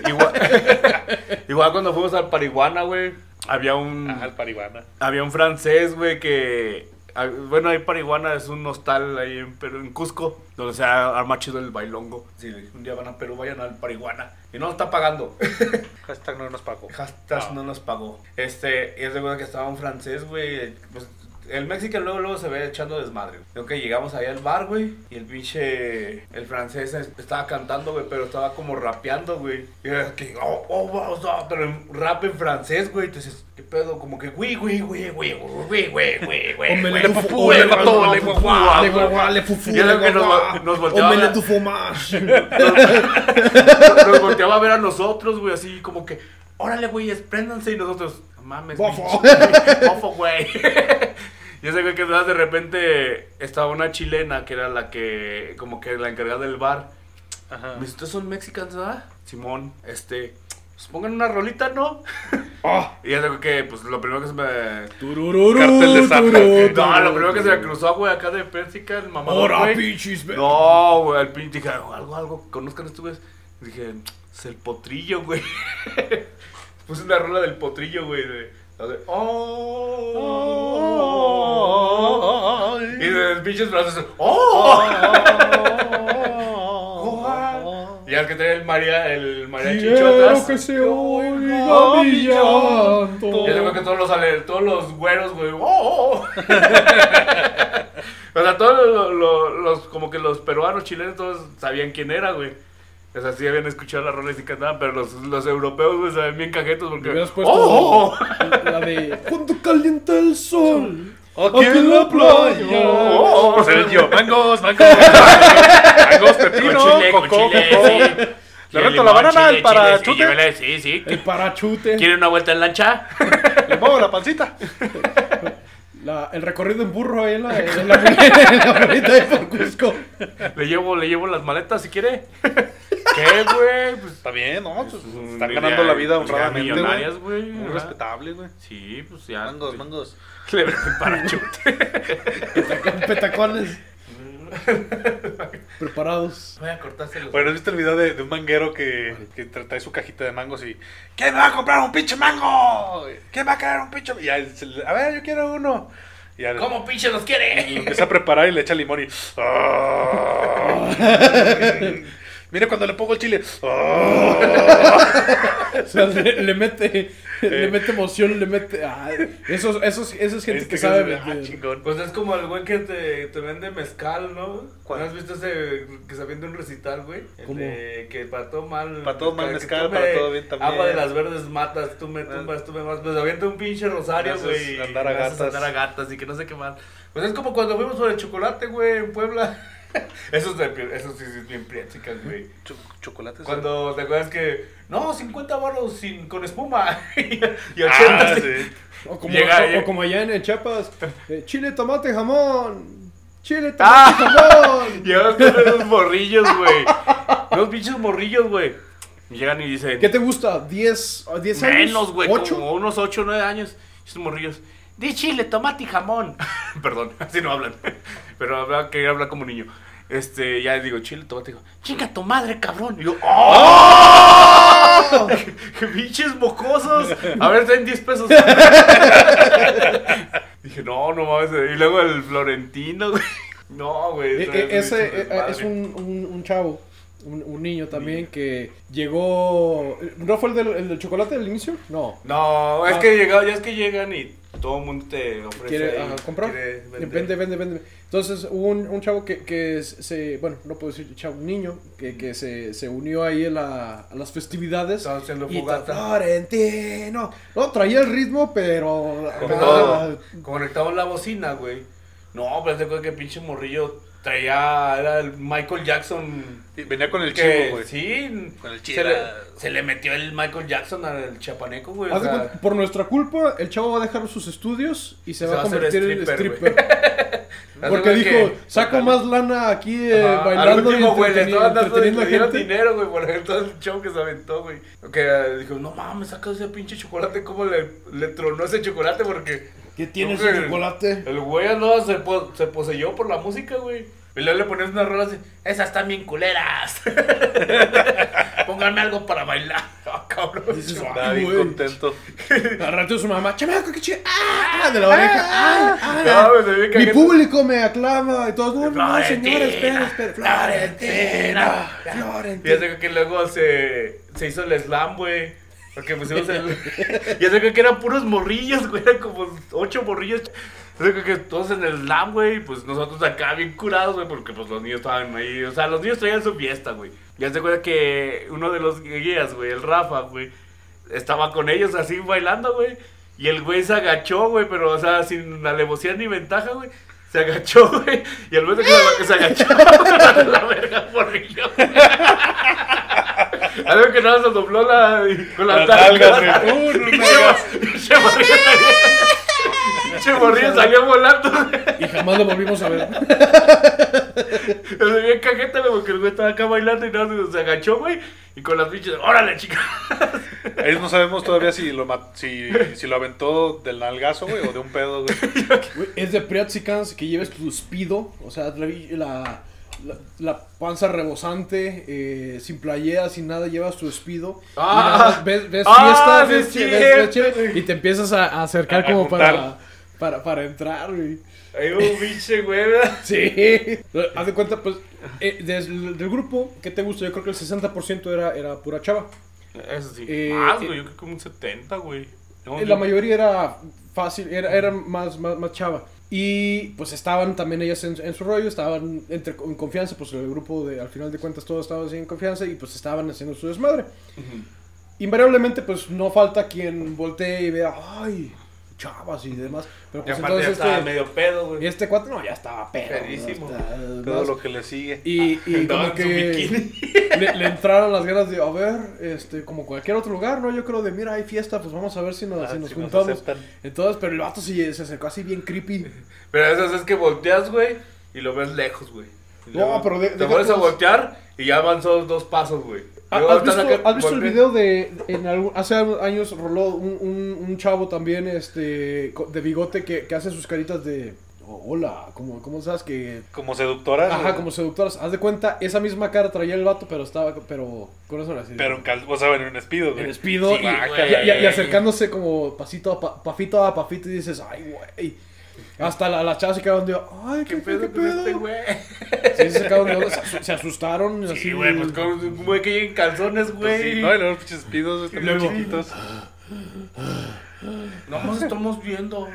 Igual, igual cuando fuimos al Parihuana, güey. Había un. Ah, el paribana. Había un francés, güey, que. Ah, Bueno, ahí Parihuana es un hostal ahí en Perú, en Cusco, donde se arma chido el bailongo. Si un día van a Perú, vayan al Parihuana. Y no nos está pagando. Hashtag no nos pagó. Hashtag Ah. no nos pagó. Este, y es de que estaba un francés, güey. Pues, el México luego, luego se ve echando desmadre. Creo que llegamos ahí al bar, güey. Y el pinche. El francés es- estaba cantando, güey. Pero estaba como rapeando, güey. Y era que. Oh, oh, wow, oh, pero en rap en francés, güey. Entonces, ¿qué pedo? Como que. Güey, güey, güey, güey, güey, güey, güey, güey. Fou, güey, le güey, fou, güey, le guagua, le fufu, Y le que nos, guagua. nos volteaba ver- Omelette du fromage. nos volteaba a ver a nosotros, güey, así como que, órale, güey, espréndanse. Y nosotros, "No mames, Bofo. bofo, güey. y ese güey que de repente estaba una chilena que era la que, como que la encargada del bar. Ajá. Me dice, ¿ustedes son mexicanos, verdad? Simón, este, pues pongan una rolita, ¿no? Ah. Y ese güey que, pues lo primero que se me. Turururu, Cartel de Santa. tururú, No, lo primero que se me cruzó, güey, acá de Pérsica, el Ahora, pinches. ve- No, güey, al pinche dije, algo, algo, conozcan esto, güey. Dije, es el potrillo, güey. Puse una rola del potrillo, güey. De, de, oh, y de pinches brazos, oh. Y al que traía el María, el mariachi Quiero chotas. que se oiga mi llanto. Luego que todos los, todos los güeros, güey. ¡oh, oh, oh! o sea, todos los, los- los- como que los peruanos, chilenos, todos sabían quién era, güey. O sea, sí habían escuchado las rolas y cantaban, pero los, los europeos, güey, saben bien cajetos porque... Me hubieras puesto ¡Oh, oh, oh! la de Cuando calienta el sol. Aquí en la playa. Oh, oh, Pues eres yo. Mangos, mangos. Mangos, pepino, Con chile, con coco. Le reto limón, la banana, chile, el para chile, sí, Sí, sí. El parachute. ¿Quiere una vuelta en lancha? Le muevo la pancita. La- el recorrido en burro ahí en la, en la, en la bonita de por Cusco. Le llevo, le llevo las maletas si quiere. ¿Qué, güey? Pues Está bien, ¿no? Pues, están ganando la vida honradamente, millonarias, güey. Muy Ajá. respetable, güey. Sí, pues ya. Mangos, mangos. Le venden parachute. Con petacones. Preparados. Voy a cortárselo. Bueno, ¿has visto el video de, de un manguero que, que tra- trae su cajita de mangos y... ¿Quién me va a comprar un pinche mango? ¿Quién va a querer un pinche? Y ya se le- a ver, yo quiero uno. Y ¿Cómo pinche los lo quiere? empieza a preparar y le echa limón y... ¡Ah! Mira cuando le pongo el chile. ¡Ah! O sea, le, le mete, le mete emoción, le mete. ah, esos, esos, eso es gente Este que sabe güey, ah, chingón. Pues es como el güey que te, te vende mezcal, ¿no? ¿Cuál? ¿No has visto ese que se vende un recital, güey? El ¿Cómo? de que para todo mal. Para todo mal mezcal, para todo bien también. Agua de las verdes matas, tú me tumbas, tú me vas. Pues avienta un pinche rosario, güey. andar a gatas. andar a gatas y que no sé qué más. Pues es como cuando fuimos por el chocolate, güey, en Puebla. Eso, es de- eso sí es bien priética, güey. Cho- chocolates. Cuando te acuerdas que, no, 50 baros sin, con espuma. y y 80 Ah, sí. O como, Llega- o- o llega- como allá en Chiapas: eh, chile, tomate, jamón. Chile, tomate, Ah. jamón. Llevas con esos morrillos, güey. Unos pinches morrillos, güey. Llegan y dicen. ¿Qué te gusta? ¿10, a 10 años? Menos, güey. ¿Ocho? Como unos 8 o 9 años. Esos morrillos. Di chile, tomate y jamón. Perdón, así no hablan. Pero habla que habla como niño. Este, ya digo, chile, tomate jamón. Chinga tu madre, cabrón. Y yo, ¡Oh! ¡Qué pinches mocosos! A ver, ten 10 pesos. Dije, no, no mames. Y luego el Florentino, güey. No, güey. Eh, es ese eh, desmadre. es un, un, un chavo, un, un niño también que llegó. ¿No fue el del, el del chocolate del inicio? No. No, es Ah. que llega, ya es que llegan y todo el mundo te ofrece quiere ahí, ajá, quiere. Vende, vende, vende. Entonces hubo un, un chavo que, que se, bueno, no puedo decir chavo, un niño, que, que se, se unió ahí a, la- a las festividades. Estaba haciendo fogata. Florentino. No, traía el ritmo, pero... Como ah, todo, conectamos la bocina, güey. No, pero te que pinche morrillo traía, era el Michael Jackson. Venía con el que, chivo, güey. sí, Con el se chivo. se le metió el Michael Jackson al chapaneco, güey. o sea, por nuestra culpa, el chavo va a dejar sus estudios y se, Se va a va a hacer convertir en stripper, Porque dijo, que- saco más lana aquí eh, al bailando último, güey, le estaban dando dinero, güey, por todo el show que se aventó, güey. Que dijo, no mames, saca ese pinche chocolate, ¿cómo le, le tronó ese chocolate? Porque ¿Qué tiene ese chocolate? el güey andaba, se, po- se poseyó por la música, güey. Y luego le ponías una rola así, esas están bien culeras. Pónganme algo para bailar. Ah, cabrón. Estaba bien contento. Al rato su mamá, chamaco, qué chido. ¡Ah! De la oreja. ¡Ay! ay, No, ve Mi público me aclama y todos, no, no, señor, espera, espera. Florentina, Florentina. ya sé que luego se, se hizo el slam, güey. Porque pusimos el. ya sé que eran puros morrillos, güey. Eran como ocho morrillos. Ya sé que todos en el slam, güey. Pues nosotros acá bien curados, güey. Porque pues los niños estaban ahí. O sea, los niños traían su fiesta, güey. Ya se acuerda que uno de los guías, güey, el Rafa, güey, estaba con ellos así bailando, güey. Y el güey se agachó, güey, pero, o sea, sin alevosía ni ventaja, güey. Se agachó, güey. Y al momento que se, se agachó, la verga morrillo. Algo que nada se dobló la, con las. Uh, mo- pinche morrillo salió- volando. Y jamás lo volvimos a ver. Se bien cajeta, güey, porque el güey estaba acá bailando y nada, se- agachó, güey. Y con las pinches, órale, chica. Ahí no sabemos todavía si lo, si, si lo aventó del nalgazo, güey, o de un pedo, güey. Es de Priatzicans que lleves tu speedo, o sea, la, la, la- panza rebosante, eh, sin playera, sin nada, llevas tu y Ah. ves, ves Ah, fiesta, sí ves, es chi- ves- ves y te empiezas a, a acercar A- a como juntar. para, para, para entrar, güey. Hay un biche, güey. Sí. Haz de cuenta, pues, eh, des- del grupo, ¿qué te gusta? Yo creo que el 60% era, era pura chava. Eso sí. Eh, Más, eh, güey. Yo creo que como un 70, güey. No, La mayoría era fácil, era, era más, más, más chava. Y pues estaban también ellas en, en su rollo, estaban entre, en confianza, pues el grupo de, al final de cuentas todos estaban así en confianza y pues estaban haciendo su desmadre. Invariablemente pues no falta quien voltee y vea, ay, chavas y demás. Pero Y pues aparte ya estaba este, medio pedo, güey. este cuate no, ya estaba pedo. Pedísimo. Todo lo que le sigue. y, y como que le, le entraron las ganas de, a ver, este, como cualquier otro lugar, ¿no? Yo creo de, mira, hay fiesta, pues vamos a ver si nos, Ah, si nos si juntamos. Entonces, pero el vato sí se acercó así bien creepy. Pero esas es que volteas, güey, y lo ves lejos, güey. Y No, luego pero de- Te vuelves a voltear y ya avanzó dos pasos, güey. ¿Ha- Luego ¿Has visto, has visto el video de, en algún- hace años roló un, un, un chavo también, este, co- de bigote que, que hace sus caritas de, oh, hola, como, ¿cómo sabes que... Como seductoras. Ajá, como seductoras. Haz de cuenta, esa misma cara traía el vato, pero estaba, pero con eso así. Pero en cal... o sea, en un espido, güey. en espido Sí, y, güey. y- y- y acercándose como pasito a pa- pafito a pafito y dices, ay, güey. Hasta la, las chavas se quedaron de, ay, ¿Qué qué, pedo qué este pedo. güey? Sí, se sacaron de se, asu- se asustaron. así, Sí, güey, pues como un güey que llega en calzones, Pues güey. sí, no, y los pinches bien luego- chiquitos. No nos estamos viendo.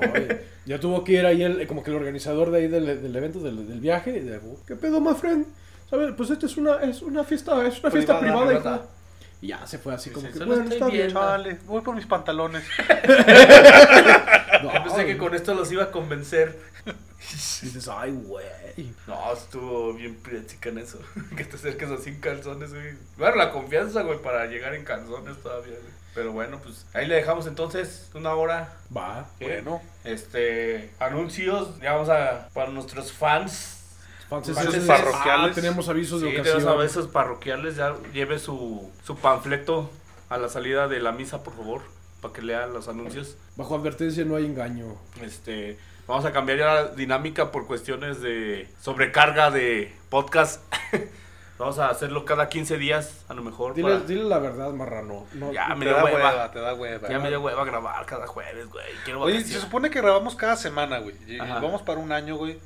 Ay, ya tuvo que ir ahí el, como que el organizador de ahí del, del evento, del, del viaje. Y de, ¿Qué pedo, my friend? ¿Sabes? Pues esta es una, es una fiesta, es una fiesta Privada, privada, privada. hijo. Y ya se fue así como que, bueno, está bien. Chale, voy por mis pantalones. No, Yo pensé que con esto los iba a convencer. dices, ay, güey. No, estuvo bien en eso. Que te acerques así en calzones, güey. Bueno, la confianza, güey, para llegar en calzones todavía, güey. Pero bueno, pues ahí le dejamos entonces una hora. Va. ¿Qué? Bueno. Este, anuncios, ya vamos a, para nuestros fans. Entonces, Entonces, es- parroquiales. ah, tenemos avisos de Sí, de ocasión. los avisos parroquiales, ya lleve su, su panfleto a la salida de la misa, por favor, para que lea los anuncios. Bajo advertencia no hay engaño. Este, vamos a cambiar ya la dinámica por cuestiones de sobrecarga de podcast. vamos a hacerlo cada 15 días, a lo mejor. Dile, para- dile la verdad, marrano. No, Ya me dio da hueva. hueva, te da hueva. Ya me dio hueva grabar cada jueves, güey. Quiero Oye, se supone que grabamos cada semana, güey. Vamos para un año, güey.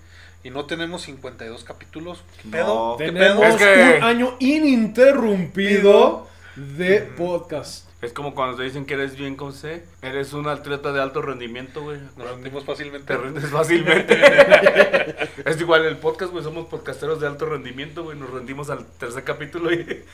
Y no tenemos 52 capítulos. ¿Qué No. pedo? ¿Qué Tenemos pedo? Es que- un año ininterrumpido de podcast. Es como cuando te dicen que eres bien con C. Eres un atleta de alto rendimiento, güey. Nos rendimos fácilmente. Te rindes fácilmente. es igual el podcast, güey. Somos podcasteros de alto rendimiento, güey. Nos rendimos al tercer capítulo y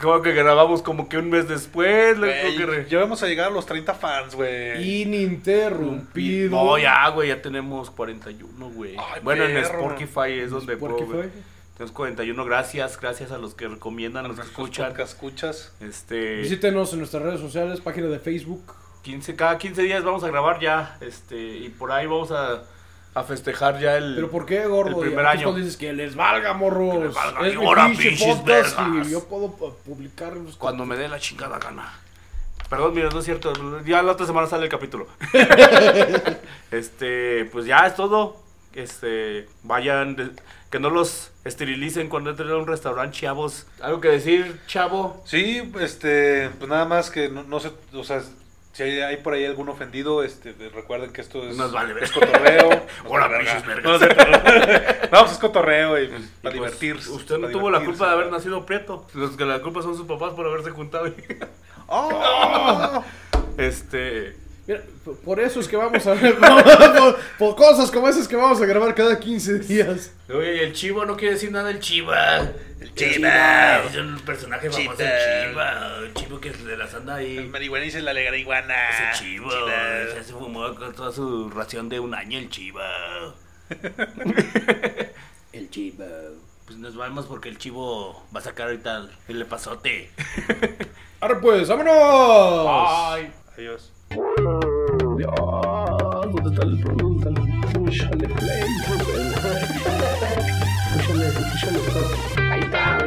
como que grabamos como que un mes después. Güey, que re- ya vamos a llegar a los 30 fans, güey. Ininterrumpido. No, ya, güey. Ya tenemos 41, güey. Bueno, en. Spotify es donde puedo Spotify. ver. Tenemos 41. Gracias. Gracias a los que recomiendan, a los que escuchan. podcast escuchas. Este. Visítenos en nuestras redes sociales, página de Facebook. 15, cada 15 días vamos a grabar ya. Este. Y por ahí vamos a, a festejar ya el. Pero ¿por qué, gordo? El primer antes año. dices que les valga, morros. Que les valga, es ahora, pinches vergas. y yo puedo pu- publicarlos. Cuando me dé la chingada gana. Perdón, mira, no es cierto. Ya la otra semana sale el capítulo. este, pues ya es todo. Este, vayan, de- que no los esterilicen cuando entren a un restaurante, chavos. ¿Algo que decir, chavo? Sí, este, pues nada más que no, no sé, o sea, si hay, hay por ahí algún ofendido, este, recuerden que esto es, Nos vale es cotorreo. Hola, No, no, es cotorreo y Y para pues, divertirse. Usted no tuvo la culpa de haber nacido prieto. Los que la culpa son sus papás por haberse juntado. y- ¡Oh! Este. Mira, por eso es que vamos a por, por cosas como esas que vamos a grabar cada 15 días. Oye, y el chivo no quiere decir nada del chiva. El chiva. Es un personaje famoso, Chiva. el chiva. El chivo que se las anda ahí. marihuana dice la alegra iguana. Ese chivo. Se se fumó con toda su ración de un año el chiva. El chivo. Pues nos vamos porque el chivo va a sacar ahorita el lepazote. Ahora pues, vámonos. Ay. Adiós. Dios, ¿dónde está el producto? Púchale play, Púchale, púchale, Ahí está,